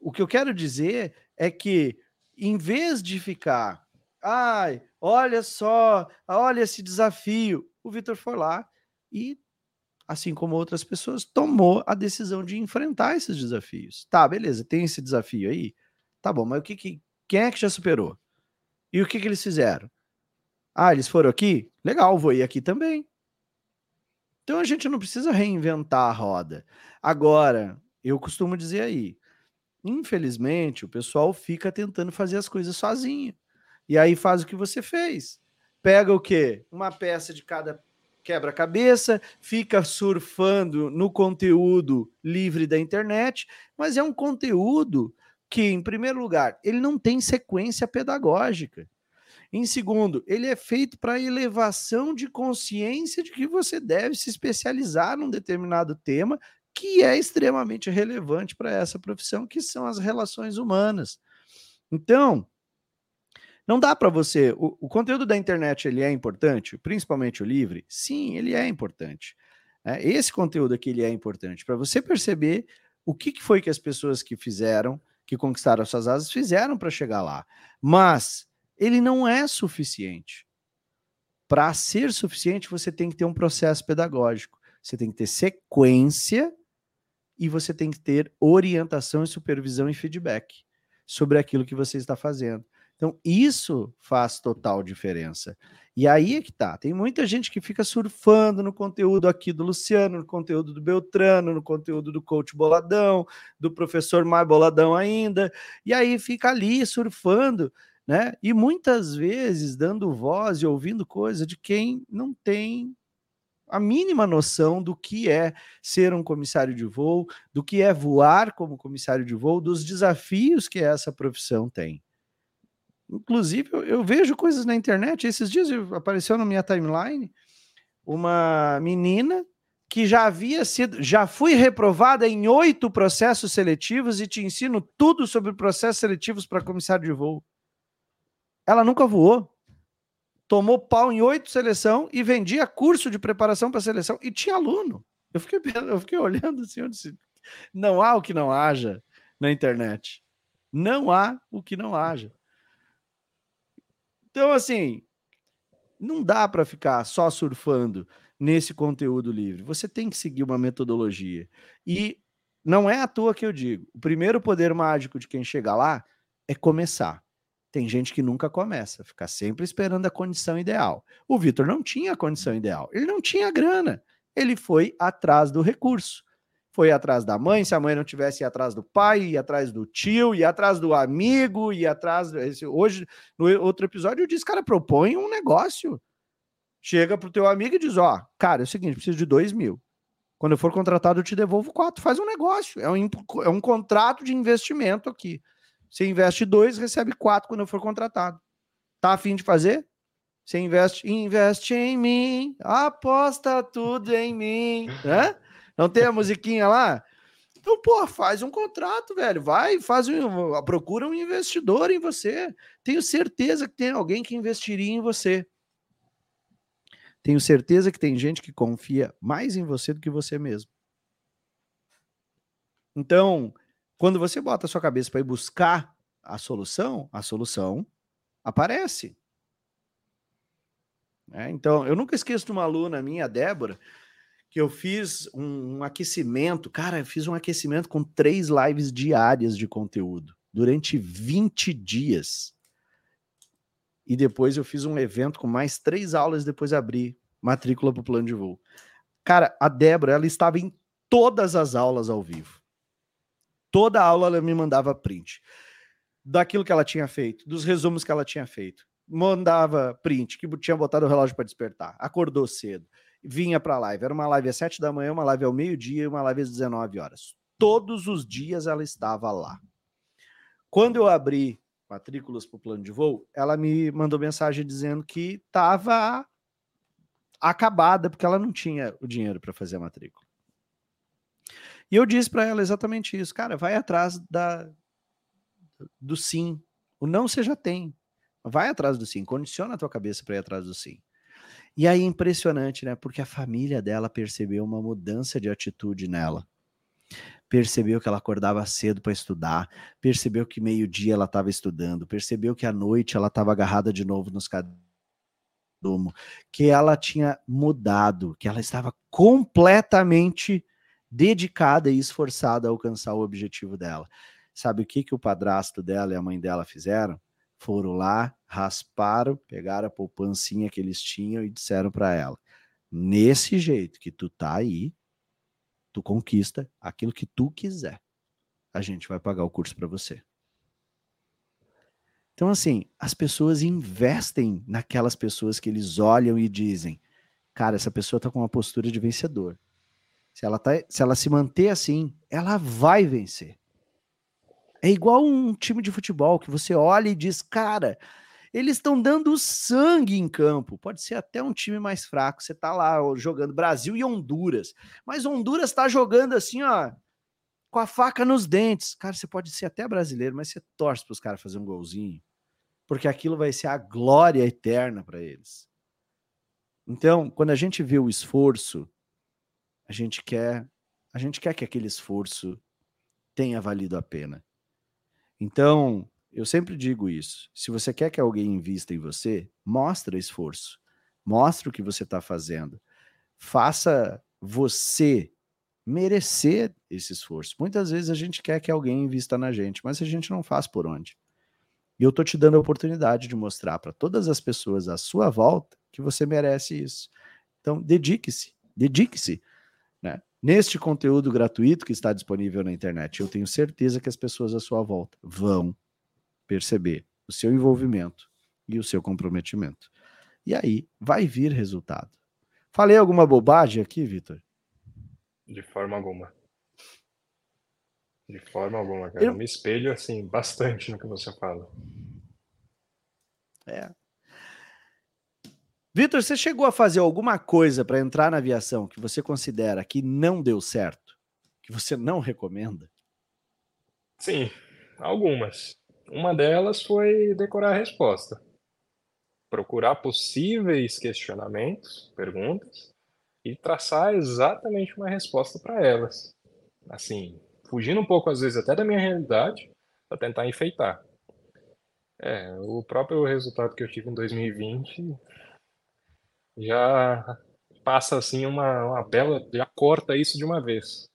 o que eu quero dizer é que em vez de ficar, ai, olha só, olha esse desafio, o Vitor foi lá e, assim como outras pessoas, tomou a decisão de enfrentar esses desafios. Tá, beleza, tem esse desafio aí? Tá bom, mas o que, que quem é que já superou? E o que, que eles fizeram? Ah, eles foram aqui? Legal, vou ir aqui também. Então a gente não precisa reinventar a roda. Agora, eu costumo dizer aí, infelizmente, o pessoal fica tentando fazer as coisas sozinho. E aí faz o que você fez. Pega o quê? Uma peça de cada quebra-cabeça, fica surfando no conteúdo livre da internet, mas é um conteúdo que, em primeiro lugar, ele não tem sequência pedagógica. Em segundo, ele é feito para elevação de consciência de que você deve se especializar num determinado tema que é extremamente relevante para essa profissão, que são as relações humanas. Então, não dá para você. O, o, conteúdo da internet ele é importante, principalmente o livre. Sim, ele é importante. É, esse conteúdo aqui ele é importante para você perceber o que, que foi que as pessoas que fizeram, que conquistaram suas asas, fizeram para chegar lá. Mas ele não é suficiente. Para ser suficiente, você tem que ter um processo pedagógico, você tem que ter sequência e você tem que ter orientação e supervisão e feedback sobre aquilo que você está fazendo. Então, isso faz total diferença. E aí é que tá. Tem muita gente que fica surfando no conteúdo aqui do Luciano, no conteúdo do Beltrano, no conteúdo do coach Boladão, do professor mais Boladão ainda, e aí fica ali surfando né? E muitas vezes dando voz e ouvindo coisa de quem não tem a mínima noção do que é ser um comissário de voo, do que é voar como comissário de voo, dos desafios que essa profissão tem. Inclusive, eu, eu vejo coisas na internet, esses dias apareceu na minha timeline uma menina que já havia sido, já fui reprovada em oito processos seletivos e te ensino tudo sobre processos seletivos para comissário de voo. Ela nunca voou. Tomou pau em oito seleção e vendia curso de preparação para seleção e tinha aluno. Eu fiquei, eu fiquei olhando assim, eu disse, não há o que não haja na internet. Não há o que não haja. Então, assim, não dá para ficar só surfando nesse conteúdo livre. Você tem que seguir uma metodologia. E não é à toa que eu digo: o primeiro poder mágico de quem chega lá é começar. Tem gente que nunca começa, fica sempre esperando a condição ideal. O Vitor não tinha a condição ideal, ele não tinha grana. Ele foi atrás do recurso. Foi atrás da mãe, se a mãe não tivesse, ia atrás do pai, ia atrás do tio, ia atrás do amigo, ia atrás. Hoje, no outro episódio, eu disse, cara, propõe um negócio. Chega pro teu amigo e diz: Ó, cara, é o seguinte, preciso de dois mil. Quando eu for contratado, eu te devolvo quatro. Faz um negócio. É um, é um contrato de investimento aqui. Você investe dois, recebe quatro quando eu for contratado. Tá afim de fazer? Você investe, investe em mim, aposta tudo em mim. Né? Não tem a musiquinha lá? Então, pô, faz um contrato, velho. Vai, faz um, procura um investidor em você. Tenho certeza que tem alguém que investiria em você. Tenho certeza que tem gente que confia mais em você do que você mesmo. Então, quando você bota a sua cabeça para ir buscar a solução, a solução aparece. É, então, eu nunca esqueço de uma aluna minha, Débora, que eu fiz um, um, aquecimento. Cara, eu fiz um aquecimento com três lives diárias de conteúdo durante 20 dias. E depois eu fiz um evento com mais três aulas, depois abri matrícula para o plano de voo. Cara, a Débora, ela estava em todas as aulas ao vivo. Toda aula ela me mandava print daquilo que ela tinha feito, dos resumos que ela tinha feito. Mandava print, que tinha botado o relógio para despertar. Acordou cedo, vinha para a live. Era uma live às 7 da manhã, uma live ao meio-dia e uma live às 19 horas. Todos os dias ela estava lá. Quando eu abri matrículas para o plano de voo, ela me mandou mensagem dizendo que estava acabada porque ela não tinha o dinheiro para fazer a matrícula. E eu disse para ela exatamente isso, cara, vai atrás da, do sim. O não você já tem. Vai atrás do sim, condiciona a tua cabeça para ir atrás do sim. E aí impressionante, né? Porque a família dela percebeu uma mudança de atitude nela. percebeu que ela acordava cedo para estudar, percebeu que meio-dia ela estava estudando, percebeu que à noite ela estava agarrada de novo nos cadernos, que ela tinha mudado, que ela estava completamente dedicada e esforçada a alcançar o objetivo dela. Sabe o que, que o padrasto dela e a mãe dela fizeram? Foram lá, rasparam, pegaram a poupancinha que eles tinham e disseram para ela: nesse jeito que tu tá aí, tu conquista aquilo que tu quiser. A gente vai pagar o curso para você. Então, assim, as pessoas investem naquelas pessoas que eles olham e dizem: cara, essa pessoa está com uma postura de vencedor. Se ela, tá, se ela se manter assim, ela vai vencer. É igual um time de futebol que você olha e diz: cara, eles estão dando sangue em campo. Pode ser até um time mais fraco. Você tá lá jogando Brasil e Honduras. Mas Honduras tá jogando assim, ó, com a faca nos dentes. Cara, você pode ser até brasileiro, mas você torce para os caras fazer um golzinho. Porque aquilo vai ser a glória eterna para eles. Então, quando a gente vê o esforço, a gente quer, a gente quer que aquele esforço tenha valido a pena. Então, eu sempre digo isso. Se você quer que alguém invista em você, mostra esforço. Mostra o que você está fazendo. Faça você merecer esse esforço. Muitas vezes a gente quer que alguém invista na gente, mas a gente não faz por onde. E eu tô te dando a oportunidade de mostrar para todas as pessoas à sua volta que você merece isso. Então, dedique-se, dedique-se, né? Neste conteúdo gratuito que está disponível na internet, eu tenho certeza que as pessoas à sua volta vão perceber o seu envolvimento e o seu comprometimento. E aí vai vir resultado. Falei alguma bobagem aqui, Vitor? De forma alguma. De forma alguma, cara. Eu... me espelho assim bastante no que você fala. É. Vitor, você chegou a fazer alguma coisa para entrar na aviação que você considera que não deu certo? Que você não recomenda? Sim, algumas. Uma delas foi decorar a resposta. Procurar possíveis questionamentos, perguntas, e traçar exatamente uma resposta para elas. Assim, fugindo um pouco, às vezes, até da minha realidade, para tentar enfeitar. É, o próprio resultado que eu tive em 2020 já passa assim uma, uma bela. já corta isso de uma vez.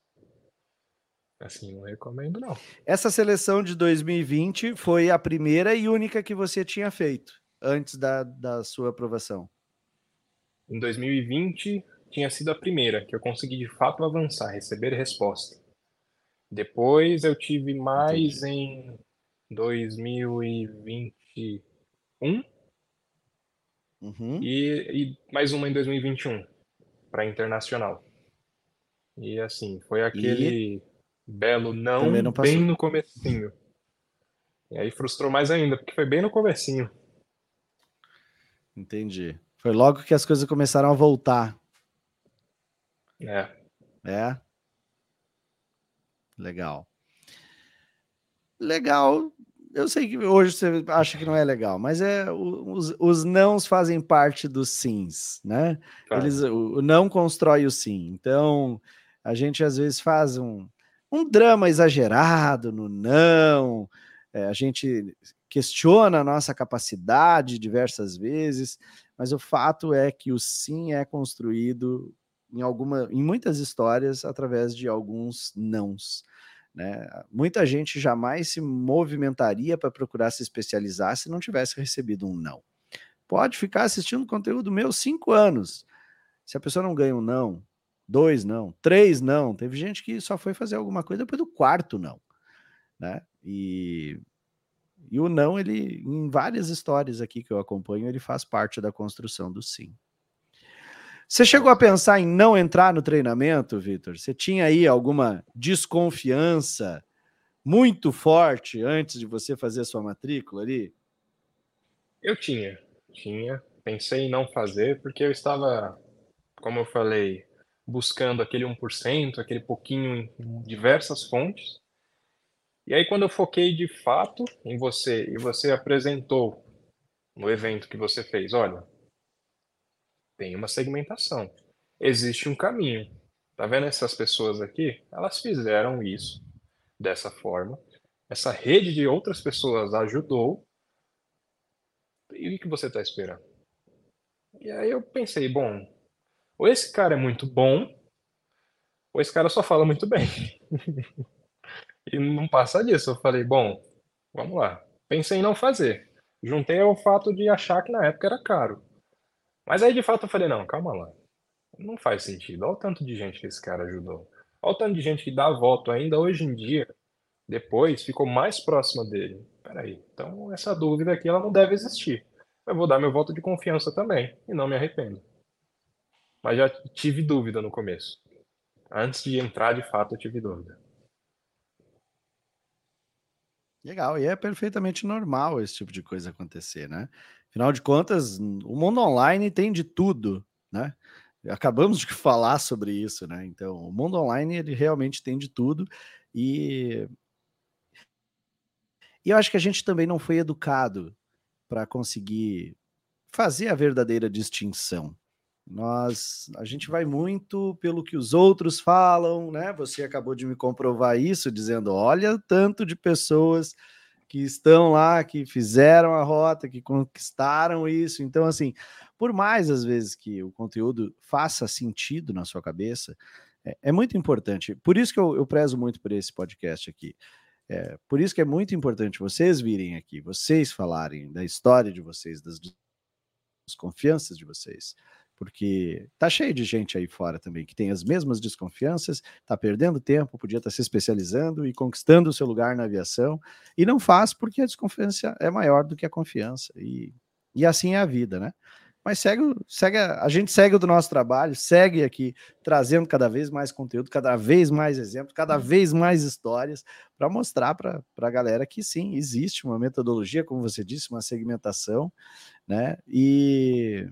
Assim, não recomendo, não. Essa seleção de 2020 foi a primeira e única que você tinha feito antes da, da sua aprovação. Em 2020 tinha sido a primeira que eu consegui de fato avançar, receber resposta. Depois eu tive mais Entendi. em 2021 uhum. e, e mais uma em 2021 para internacional. E assim, foi aquele. E Belo não, não bem no comecinho. E aí frustrou mais ainda, porque foi bem no comecinho. Entendi. Foi logo que as coisas começaram a voltar. É. É. Legal. Legal. Eu sei que hoje você acha que não é legal, mas é os, os nãos fazem parte dos sims, né? Tá. Eles, o, o não constrói o sim. Então, a gente às vezes faz um, um drama exagerado no não. É, a gente questiona a nossa capacidade diversas vezes, mas o fato é que o sim é construído em alguma, em muitas histórias através de alguns nãos. Né? Muita gente jamais se movimentaria para procurar se especializar se não tivesse recebido um não. Pode ficar assistindo conteúdo meu cinco anos. Se a pessoa não ganha um não, dois não, três não. Teve gente que só foi fazer alguma coisa depois do quarto não, né? E, e o não, ele, em várias histórias aqui que eu acompanho, ele faz parte da construção do sim. Você chegou a pensar em não entrar no treinamento, Vitor? Você tinha aí alguma desconfiança muito forte antes de você fazer a sua matrícula ali? Eu tinha, tinha. Pensei em não fazer porque eu estava, como eu falei, buscando aquele 1%, aquele pouquinho em diversas fontes. E aí, quando eu foquei de fato em você e você apresentou no evento que você fez, olha, tem uma segmentação, existe um caminho. Tá vendo essas pessoas aqui? Elas fizeram isso dessa forma. Essa rede de outras pessoas ajudou. E o que você está esperando? E aí eu pensei, bom, ou esse cara é muito bom, ou esse cara só fala muito bem. e não passa disso. Eu falei, bom, vamos lá. Pensei em não fazer. Juntei ao fato de achar que na época era caro. Mas aí de fato eu falei, não, calma lá. Não faz sentido. Olha o tanto de gente que esse cara ajudou. Olha o tanto de gente que dá voto ainda hoje em dia, depois, ficou mais próxima dele. Peraí, então essa dúvida aqui ela não deve existir. Eu vou dar meu voto de confiança também, e não me arrependo. Mas já tive dúvida no começo. Antes de entrar de fato, eu tive dúvida. Legal, e é perfeitamente normal esse tipo de coisa acontecer, né? Afinal de contas, o mundo online tem de tudo, né? Acabamos de falar sobre isso, né? Então, o mundo online ele realmente tem de tudo e e eu acho que a gente também não foi educado para conseguir fazer a verdadeira distinção. Nós, a gente vai muito pelo que os outros falam, né? Você acabou de me comprovar isso, dizendo: olha, tanto de pessoas que estão lá, que fizeram a rota, que conquistaram isso. Então, assim, por mais às vezes que o conteúdo faça sentido na sua cabeça, é, é muito importante. Por isso que eu, eu prezo muito por esse podcast aqui. É, por isso que é muito importante vocês virem aqui, vocês falarem da história de vocês, das desconfianças de vocês, porque tá cheio de gente aí fora também que tem as mesmas desconfianças, tá perdendo tempo, podia estar tá se especializando e conquistando o seu lugar na aviação, e não faz porque a desconfiança é maior do que a confiança, e, e assim é a vida, né? Mas segue, segue a, gente segue o do nosso trabalho, segue aqui trazendo cada vez mais conteúdo, cada vez mais exemplos, cada vez mais histórias para mostrar para a galera que sim, existe uma metodologia, como você disse, uma segmentação, né? E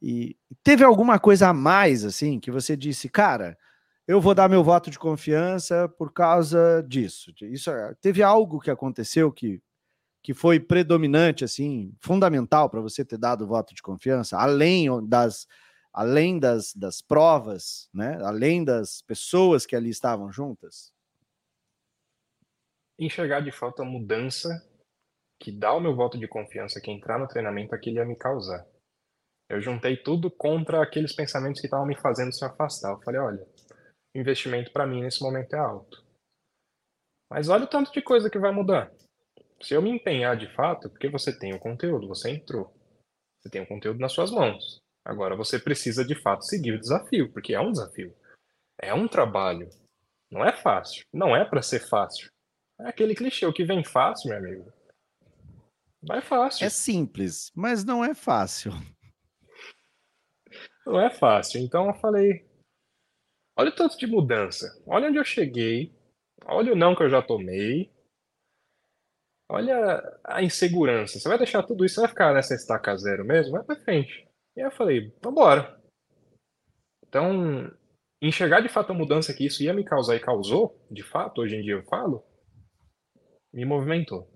e teve alguma coisa a mais, assim, que você disse, cara, eu vou dar meu voto de confiança por causa disso. Isso é, teve algo que aconteceu que, que foi predominante, assim, fundamental para você ter dado o voto de confiança, além das além das, das provas, né? Além das pessoas que ali estavam juntas. Enxergar de fato a mudança que dá o meu voto de confiança que entrar no treinamento aqui ia me causar. Eu juntei tudo contra aqueles pensamentos que estavam me fazendo se afastar. Eu falei, olha, investimento para mim nesse momento é alto. Mas olha o tanto de coisa que vai mudar. Se eu me empenhar de fato, porque você tem o conteúdo, você entrou. Você tem o conteúdo nas suas mãos. Agora você precisa de fato seguir o desafio, porque é um desafio. É um trabalho. Não é fácil. Não é para ser fácil. É aquele clichê, o que vem fácil, meu amigo. Vai fácil. É simples, mas não é fácil. Não é fácil. Então eu falei: olha o tanto de mudança. Olha onde eu cheguei. Olha o não que eu já tomei. Olha a insegurança. Você vai deixar tudo isso? Você vai ficar nessa estaca zero mesmo? Vai pra frente. E aí eu falei: vambora. Então, enxergar de fato a mudança que isso ia me causar e causou, de fato, hoje em dia eu falo, me movimentou.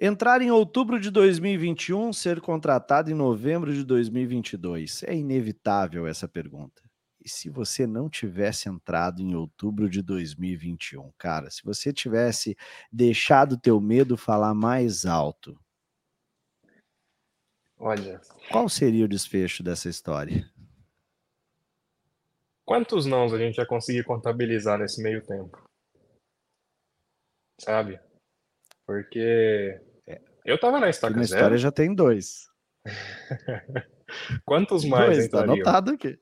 Entrar em outubro de 2021, ser contratado em novembro de 2022. É inevitável essa pergunta. E se você não tivesse entrado em outubro de 2021, cara, se você tivesse deixado o teu medo falar mais alto, olha, qual seria o desfecho dessa história? Quantos nãos a gente ia conseguir contabilizar nesse meio tempo? Sabe? Porque eu tava na estaca na zero. história já tem dois. Quantos mais dois, tá entrariam? Tá anotado aqui.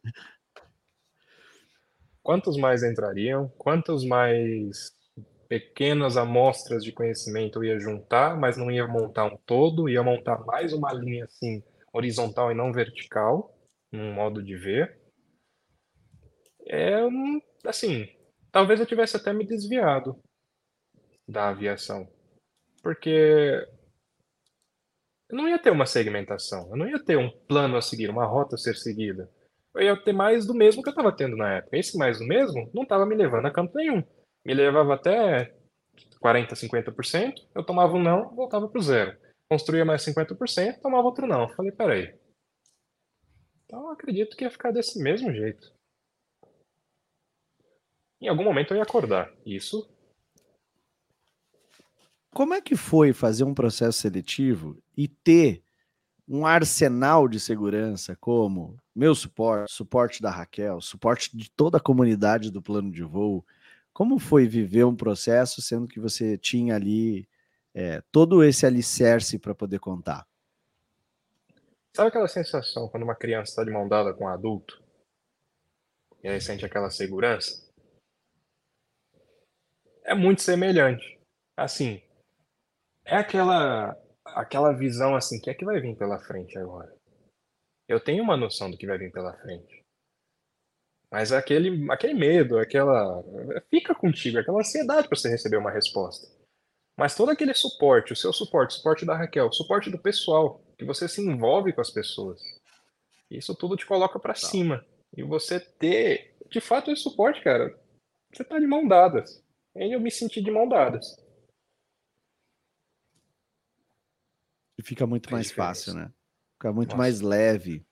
Quantos mais entrariam? Quantos mais pequenas amostras de conhecimento eu ia juntar, mas não ia montar um todo, ia montar mais uma linha assim horizontal e não vertical, num modo de ver. É assim, talvez eu tivesse até me desviado da aviação, porque eu não ia ter uma segmentação, eu não ia ter um plano a seguir, uma rota a ser seguida. Eu ia ter mais do mesmo que eu estava tendo na época. Esse mais do mesmo não estava me levando a canto nenhum. Me levava até 40%, 50%, eu tomava um não, voltava para o zero. Construía mais 50%, tomava outro não. Falei, peraí. Então acredito que ia ficar desse mesmo jeito. Em algum momento eu ia acordar. Isso. Como é que foi fazer um processo seletivo e ter um arsenal de segurança como meu suporte, suporte da Raquel, suporte de toda a comunidade do plano de voo? Como foi viver um processo sendo que você tinha ali é, todo esse alicerce para poder contar? Sabe aquela sensação quando uma criança está de mão dada com um adulto? E aí sente aquela segurança? É muito semelhante. Assim, é aquela aquela visão assim, que é que vai vir pela frente agora? Eu tenho uma noção do que vai vir pela frente. Mas aquele, aquele medo, aquela. Fica contigo, aquela ansiedade para você receber uma resposta. Mas todo aquele suporte, o seu suporte, o suporte da Raquel, o suporte do pessoal, que você se envolve com as pessoas, isso tudo te coloca para cima. E você ter, de fato, esse suporte, cara, você tá de mão dadas. Eu me senti de mão dadas. Fica muito mais fácil, né? Fica muito Nossa. mais leve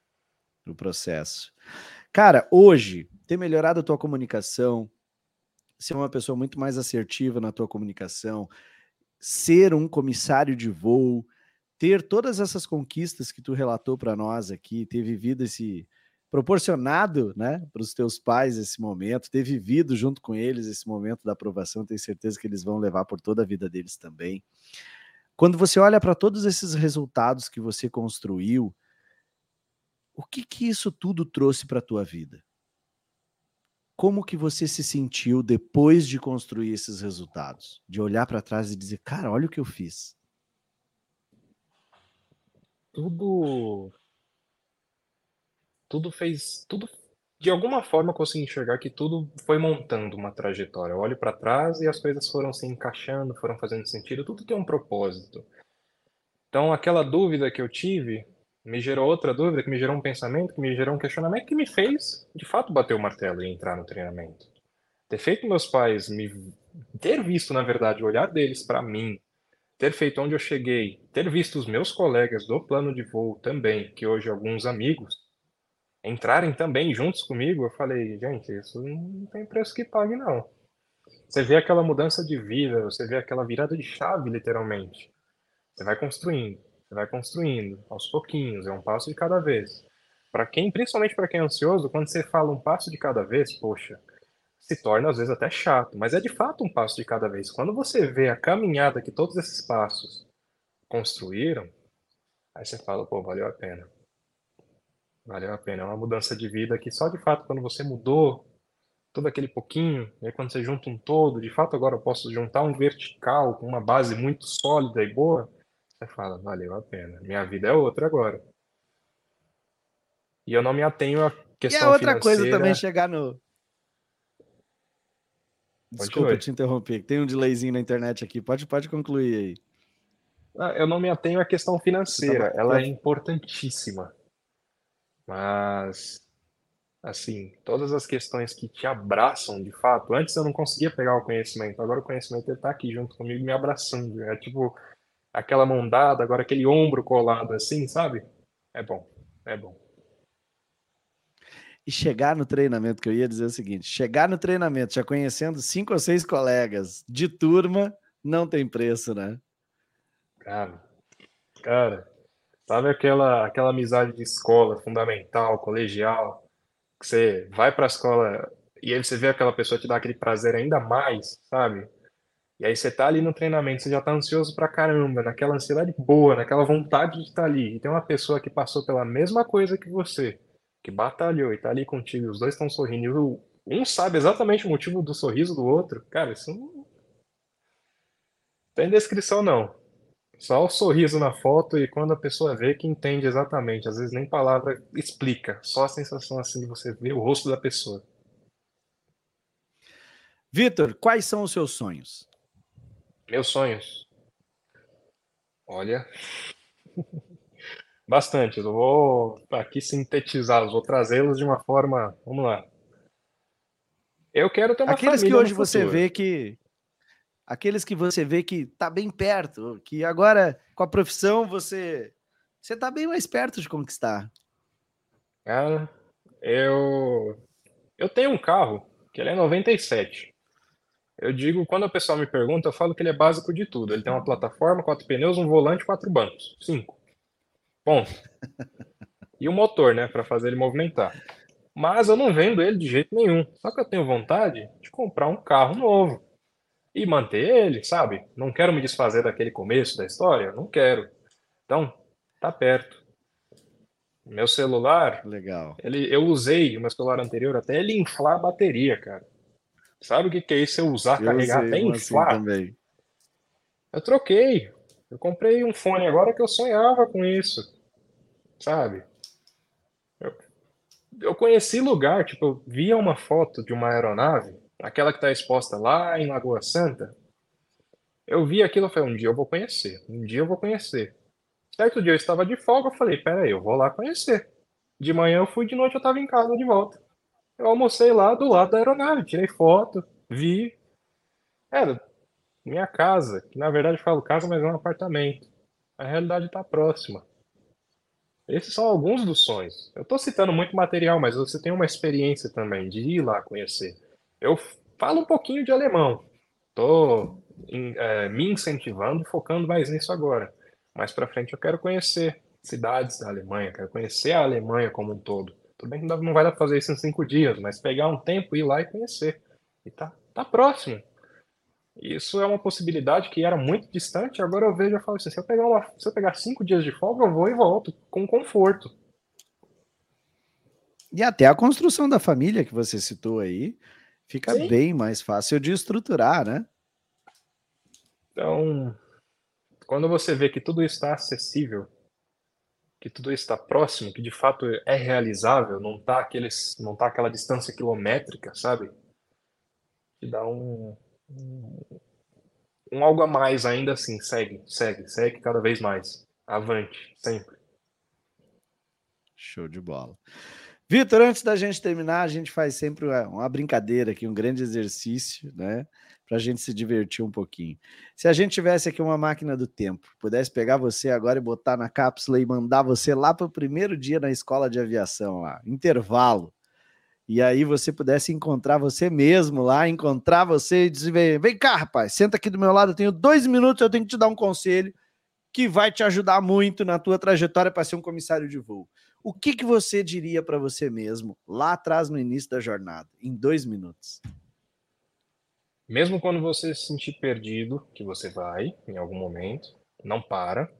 o processo. Cara, hoje, ter melhorado a tua comunicação, ser uma pessoa muito mais assertiva na tua comunicação, ser um comissário de voo, ter todas essas conquistas que tu relatou para nós aqui, ter vivido esse proporcionado, né, para os teus pais esse momento, ter vivido junto com eles esse momento da aprovação, tenho certeza que eles vão levar por toda a vida deles também. Quando você olha para todos esses resultados que você construiu, o que que isso tudo trouxe para a tua vida? Como que você se sentiu depois de construir esses resultados? De olhar para trás e dizer, cara, olha o que eu fiz. Tudo tudo fez, tudo de alguma forma eu consegui enxergar que tudo foi montando uma trajetória. Eu olho para trás e as coisas foram se encaixando, foram fazendo sentido, tudo tem um propósito. Então, aquela dúvida que eu tive me gerou outra dúvida, que me gerou um pensamento, que me gerou um questionamento, que me fez, de fato, bater o martelo e entrar no treinamento. Ter feito meus pais me ter visto, na verdade, o olhar deles para mim, ter feito onde eu cheguei, ter visto os meus colegas do plano de voo também, que hoje alguns amigos entrarem também juntos comigo, eu falei, gente, isso não tem preço que pague, não. Você vê aquela mudança de vida, você vê aquela virada de chave, literalmente. Você vai construindo, você vai construindo, aos pouquinhos, é um passo de cada vez. Para quem, principalmente para quem é ansioso, quando você fala um passo de cada vez, poxa, se torna às vezes até chato, mas é de fato um passo de cada vez. Quando você vê a caminhada que todos esses passos construíram, aí você fala, pô, valeu a pena. Valeu a pena. É uma mudança de vida que só de fato quando você mudou todo aquele pouquinho, e aí quando você junta um todo, de fato agora eu posso juntar um vertical com uma base muito sólida e boa, você fala, valeu a pena. Minha vida é outra agora. E eu não me atenho à questão E é outra financeira. coisa também chegar no. Desculpa Continue. te interromper, tem um delayzinho na internet aqui. Pode, pode concluir aí. Ah, eu não me atenho à questão tá financeira, ela é importantíssima. Mas, assim, todas as questões que te abraçam de fato, antes eu não conseguia pegar o conhecimento, agora o conhecimento está aqui junto comigo me abraçando. É tipo aquela mão dada, agora aquele ombro colado assim, sabe? É bom, é bom. E chegar no treinamento, que eu ia dizer o seguinte: chegar no treinamento já conhecendo cinco ou seis colegas de turma, não tem preço, né? Cara, cara, Sabe aquela, aquela amizade de escola, fundamental, colegial, que você vai para a escola e aí você vê aquela pessoa te dar aquele prazer ainda mais, sabe? E aí você tá ali no treinamento, você já tá ansioso pra caramba, naquela ansiedade boa, naquela vontade de estar tá ali. E tem uma pessoa que passou pela mesma coisa que você, que batalhou e tá ali contigo, os dois estão sorrindo, e um sabe exatamente o motivo do sorriso do outro. Cara, isso não tem descrição não. Só o sorriso na foto e quando a pessoa vê que entende exatamente. Às vezes nem palavra explica, só a sensação assim de você ver o rosto da pessoa. Vitor, quais são os seus sonhos? Meus sonhos? Olha, bastante. Eu vou aqui sintetizá-los, vou trazê-los de uma forma. Vamos lá. Eu quero ter uma Aqueles que hoje você vê que aqueles que você vê que está bem perto, que agora com a profissão você você está bem mais perto de conquistar. Cara, eu eu tenho um carro que ele é 97. Eu digo, quando o pessoal me pergunta, eu falo que ele é básico de tudo. Ele tem uma plataforma, quatro pneus, um volante, quatro bancos. Cinco. Bom. E o motor, né, para fazer ele movimentar. Mas eu não vendo ele de jeito nenhum. Só que eu tenho vontade de comprar um carro novo e manter ele, sabe? Não quero me desfazer daquele começo da história, não quero. Então, tá perto. Meu celular, legal. Ele, eu usei o meu celular anterior até ele inflar a bateria, cara. Sabe o que, que é isso? Eu usar, eu carregar até assim inflar. Assim também. Eu troquei. Eu comprei um fone agora que eu sonhava com isso. Sabe? Eu, eu conheci lugar, tipo, eu via uma foto de uma aeronave, aquela que está exposta lá em Lagoa Santa. Eu vi aquilo e falei, um dia eu vou conhecer, um dia eu vou conhecer. Certo dia eu estava de folga, eu falei, peraí, eu vou lá conhecer. De manhã eu fui, de noite eu estava em casa de volta. Eu almocei lá do lado da aeronave, tirei foto, vi. Era minha casa, que na verdade eu falo casa, mas é um apartamento. A realidade está próxima. Esses são alguns dos sonhos. Eu estou citando muito material, mas você tem uma experiência também de ir lá conhecer. Eu falo um pouquinho de alemão. Estou é, me incentivando, focando mais nisso agora. Mais para frente eu quero conhecer cidades da Alemanha, quero conhecer a Alemanha como um todo. Tudo bem que não vai dar para fazer isso em cinco dias, mas pegar um tempo, ir lá e conhecer. E tá, tá próximo. Isso é uma possibilidade que era muito distante, agora eu vejo e falo assim, se eu, pegar uma, se eu pegar cinco dias de folga, eu vou e volto, com conforto. E até a construção da família que você citou aí, fica Sim. bem mais fácil de estruturar, né? Então, quando você vê que tudo está acessível, que tudo está próximo, que de fato é realizável, não está aqueles, não tá aquela distância quilométrica, sabe? Que dá um, um, um algo a mais ainda assim, segue, segue, segue cada vez mais. Avante, sempre. Show de bola. Vitor, antes da gente terminar, a gente faz sempre uma brincadeira aqui, um grande exercício, né? para a gente se divertir um pouquinho. Se a gente tivesse aqui uma máquina do tempo, pudesse pegar você agora e botar na cápsula e mandar você lá para o primeiro dia na escola de aviação, lá, intervalo, e aí você pudesse encontrar você mesmo lá, encontrar você e dizer: vem cá, rapaz, senta aqui do meu lado, eu tenho dois minutos, eu tenho que te dar um conselho que vai te ajudar muito na tua trajetória para ser um comissário de voo. O que, que você diria para você mesmo lá atrás no início da jornada, em dois minutos? Mesmo quando você se sentir perdido, que você vai em algum momento, não para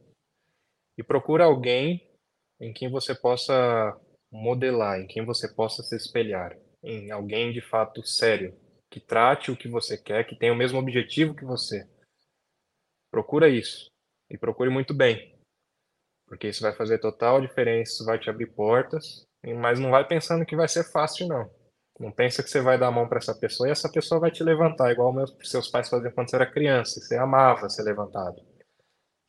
e procura alguém em quem você possa modelar, em quem você possa se espelhar, em alguém de fato sério, que trate o que você quer, que tenha o mesmo objetivo que você. Procura isso e procure muito bem, porque isso vai fazer total diferença, isso vai te abrir portas, mas não vai pensando que vai ser fácil não. Não pensa que você vai dar a mão para essa pessoa e essa pessoa vai te levantar, igual meus, seus pais faziam quando você era criança. Você amava ser levantado.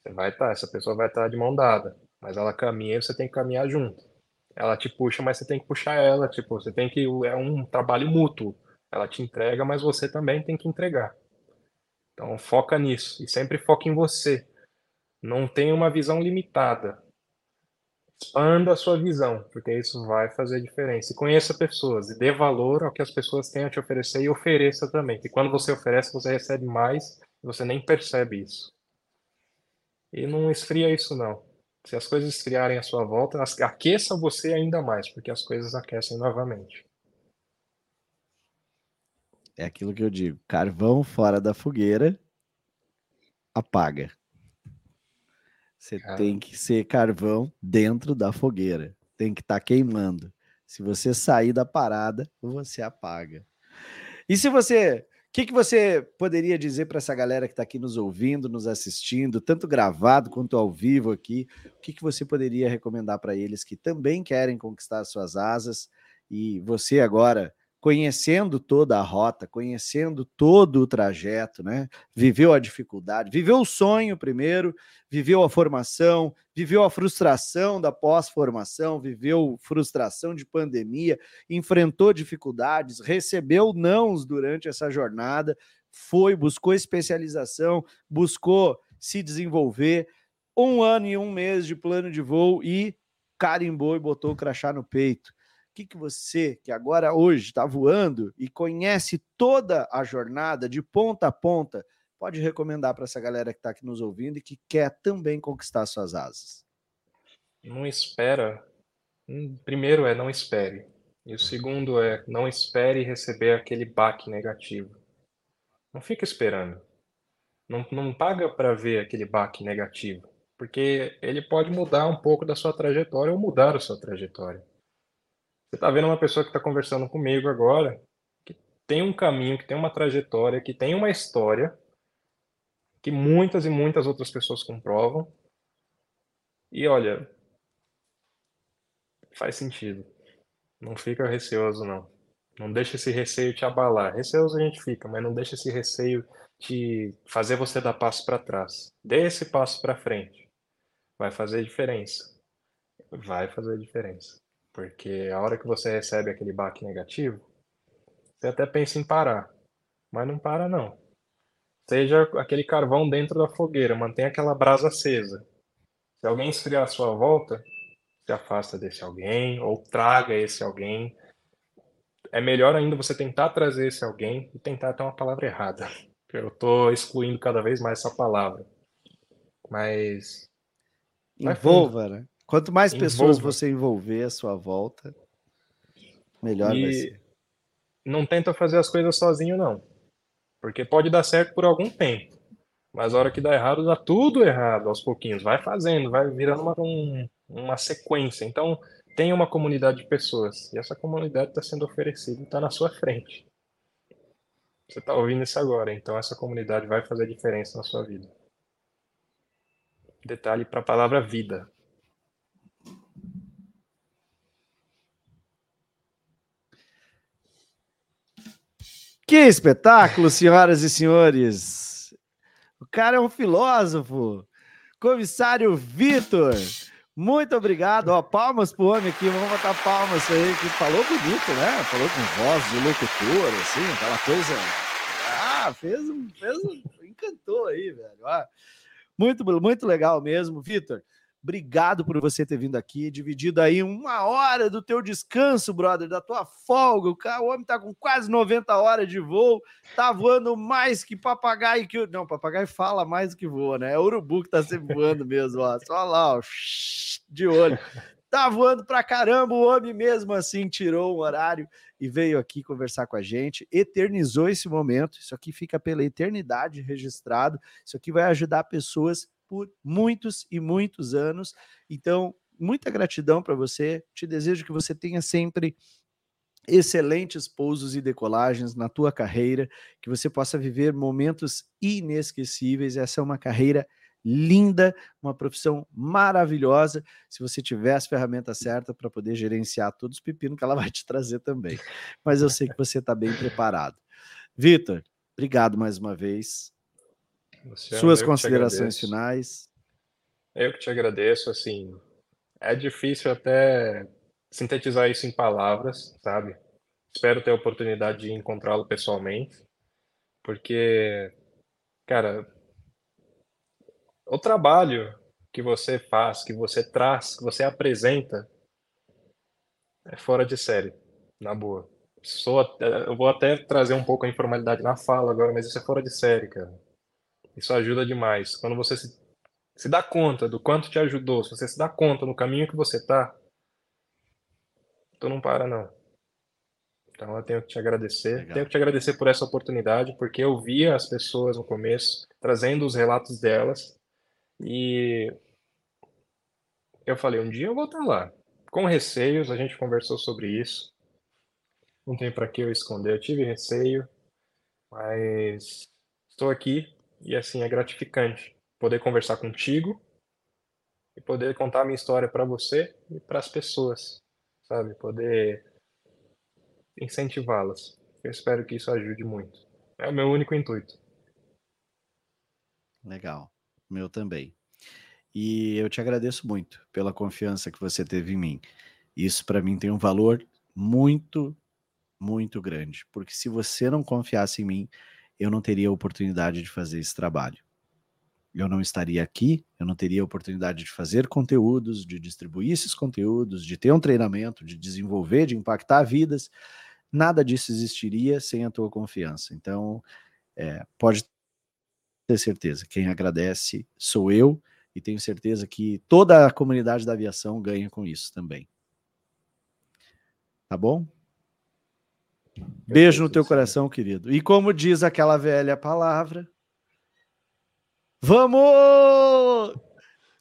Você vai estar, tá, essa pessoa vai estar tá de mão dada, mas ela caminha e você tem que caminhar junto. Ela te puxa, mas você tem que puxar ela. Tipo, você tem que. É um trabalho mútuo. Ela te entrega, mas você também tem que entregar. Então foca nisso e sempre foca em você. Não tenha uma visão limitada expanda a sua visão, porque isso vai fazer diferença. E conheça pessoas e dê valor ao que as pessoas têm a te oferecer e ofereça também. E quando você oferece, você recebe mais e você nem percebe isso. E não esfria isso não. Se as coisas esfriarem à sua volta, aqueça você ainda mais, porque as coisas aquecem novamente. É aquilo que eu digo: carvão fora da fogueira apaga. Você tem que ser carvão dentro da fogueira. Tem que estar tá queimando. Se você sair da parada, você apaga. E se você. O que, que você poderia dizer para essa galera que está aqui nos ouvindo, nos assistindo, tanto gravado quanto ao vivo aqui? O que, que você poderia recomendar para eles que também querem conquistar suas asas e você agora conhecendo toda a rota, conhecendo todo o trajeto, né? Viveu a dificuldade, viveu o sonho primeiro, viveu a formação, viveu a frustração da pós-formação, viveu frustração de pandemia, enfrentou dificuldades, recebeu nãos durante essa jornada, foi, buscou especialização, buscou se desenvolver, um ano e um mês de plano de voo e carimbou e botou o crachá no peito. Que, que você, que agora hoje está voando e conhece toda a jornada de ponta a ponta, pode recomendar para essa galera que está aqui nos ouvindo e que quer também conquistar suas asas? Não espera. Hum, primeiro é não espere. E o segundo é não espere receber aquele baque negativo. Não fica esperando. Não, não paga para ver aquele baque negativo, porque ele pode mudar um pouco da sua trajetória ou mudar a sua trajetória. Você está vendo uma pessoa que está conversando comigo agora, que tem um caminho, que tem uma trajetória, que tem uma história, que muitas e muitas outras pessoas comprovam. E olha, faz sentido. Não fica receoso, não. Não deixa esse receio te abalar. Receoso a gente fica, mas não deixa esse receio te fazer você dar passo para trás. Dê esse passo para frente. Vai fazer diferença. Vai fazer diferença. Porque a hora que você recebe aquele baque negativo, você até pensa em parar. Mas não para, não. Seja aquele carvão dentro da fogueira, mantenha aquela brasa acesa. Se alguém esfriar à sua volta, se afasta desse alguém ou traga esse alguém. É melhor ainda você tentar trazer esse alguém e tentar ter uma palavra errada. Eu estou excluindo cada vez mais essa palavra. Mas. Envolva, né? Quanto mais Envolva. pessoas você envolver à sua volta, melhor e vai ser. Não tenta fazer as coisas sozinho, não. Porque pode dar certo por algum tempo. Mas a hora que dá errado, dá tudo errado aos pouquinhos. Vai fazendo, vai virando uma, um, uma sequência. Então, tem uma comunidade de pessoas. E essa comunidade está sendo oferecida está na sua frente. Você está ouvindo isso agora, então essa comunidade vai fazer diferença na sua vida. Detalhe para a palavra vida. Que espetáculo, senhoras e senhores! O cara é um filósofo. Comissário Vitor. Muito obrigado. Ó, palmas pro homem aqui. Vamos botar palmas aí, que falou bonito, né? Falou com voz de locutor, assim, aquela coisa. Ah, fez, fez, encantou aí, velho. Ah, muito, muito legal mesmo, Vitor. Obrigado por você ter vindo aqui, dividido aí uma hora do teu descanso, brother, da tua folga. O, cara, o homem tá com quase 90 horas de voo, tá voando mais que papagaio que. Não, papagaio fala mais que voa, né? É urubu que tá sempre voando mesmo, ó. Só lá, ó, de olho. Tá voando pra caramba, o homem mesmo assim tirou um horário e veio aqui conversar com a gente, eternizou esse momento. Isso aqui fica pela eternidade registrado. Isso aqui vai ajudar pessoas por muitos e muitos anos. Então, muita gratidão para você. Te desejo que você tenha sempre excelentes pousos e decolagens na tua carreira, que você possa viver momentos inesquecíveis. Essa é uma carreira linda, uma profissão maravilhosa, se você tiver as ferramentas certas para poder gerenciar todos os pepinos que ela vai te trazer também. Mas eu sei que você está bem preparado. Vitor, obrigado mais uma vez. Luciano, Suas considerações finais. Eu que te agradeço, assim, é difícil até sintetizar isso em palavras, sabe? Espero ter a oportunidade de encontrá-lo pessoalmente, porque, cara, o trabalho que você faz, que você traz, que você apresenta, é fora de série, na boa. Sou, eu vou até trazer um pouco a informalidade na fala agora, mas isso é fora de série, cara. Isso ajuda demais. Quando você se, se dá conta do quanto te ajudou, se você se dá conta no caminho que você tá, tu não para, não. Então eu tenho que te agradecer. Legal. Tenho que te agradecer por essa oportunidade, porque eu via as pessoas no começo trazendo os relatos delas e eu falei, um dia eu vou estar lá. Com receios, a gente conversou sobre isso. Não tem para que eu esconder. Eu tive receio, mas estou aqui e assim, é gratificante poder conversar contigo e poder contar a minha história para você e para as pessoas, sabe? Poder incentivá-las. Eu espero que isso ajude muito. É o meu único intuito. Legal. Meu também. E eu te agradeço muito pela confiança que você teve em mim. Isso para mim tem um valor muito, muito grande, porque se você não confiasse em mim, eu não teria a oportunidade de fazer esse trabalho. eu não estaria aqui, eu não teria a oportunidade de fazer conteúdos, de distribuir esses conteúdos, de ter um treinamento, de desenvolver, de impactar vidas. Nada disso existiria sem a tua confiança. Então, é, pode ter certeza, quem agradece sou eu e tenho certeza que toda a comunidade da aviação ganha com isso também. Tá bom? Beijo no teu coração, querido. E como diz aquela velha palavra, vamos!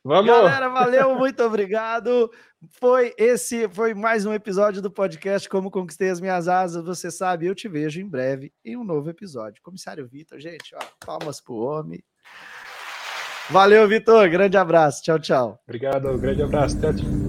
Vamos! Galera, valeu, muito obrigado. Foi esse, foi mais um episódio do podcast Como Conquistei as Minhas Asas. Você sabe, eu te vejo em breve em um novo episódio. Comissário Vitor, gente, ó, palmas pro homem. Valeu, Vitor. Grande abraço. Tchau, tchau. Obrigado, grande abraço. Tchau, tchau.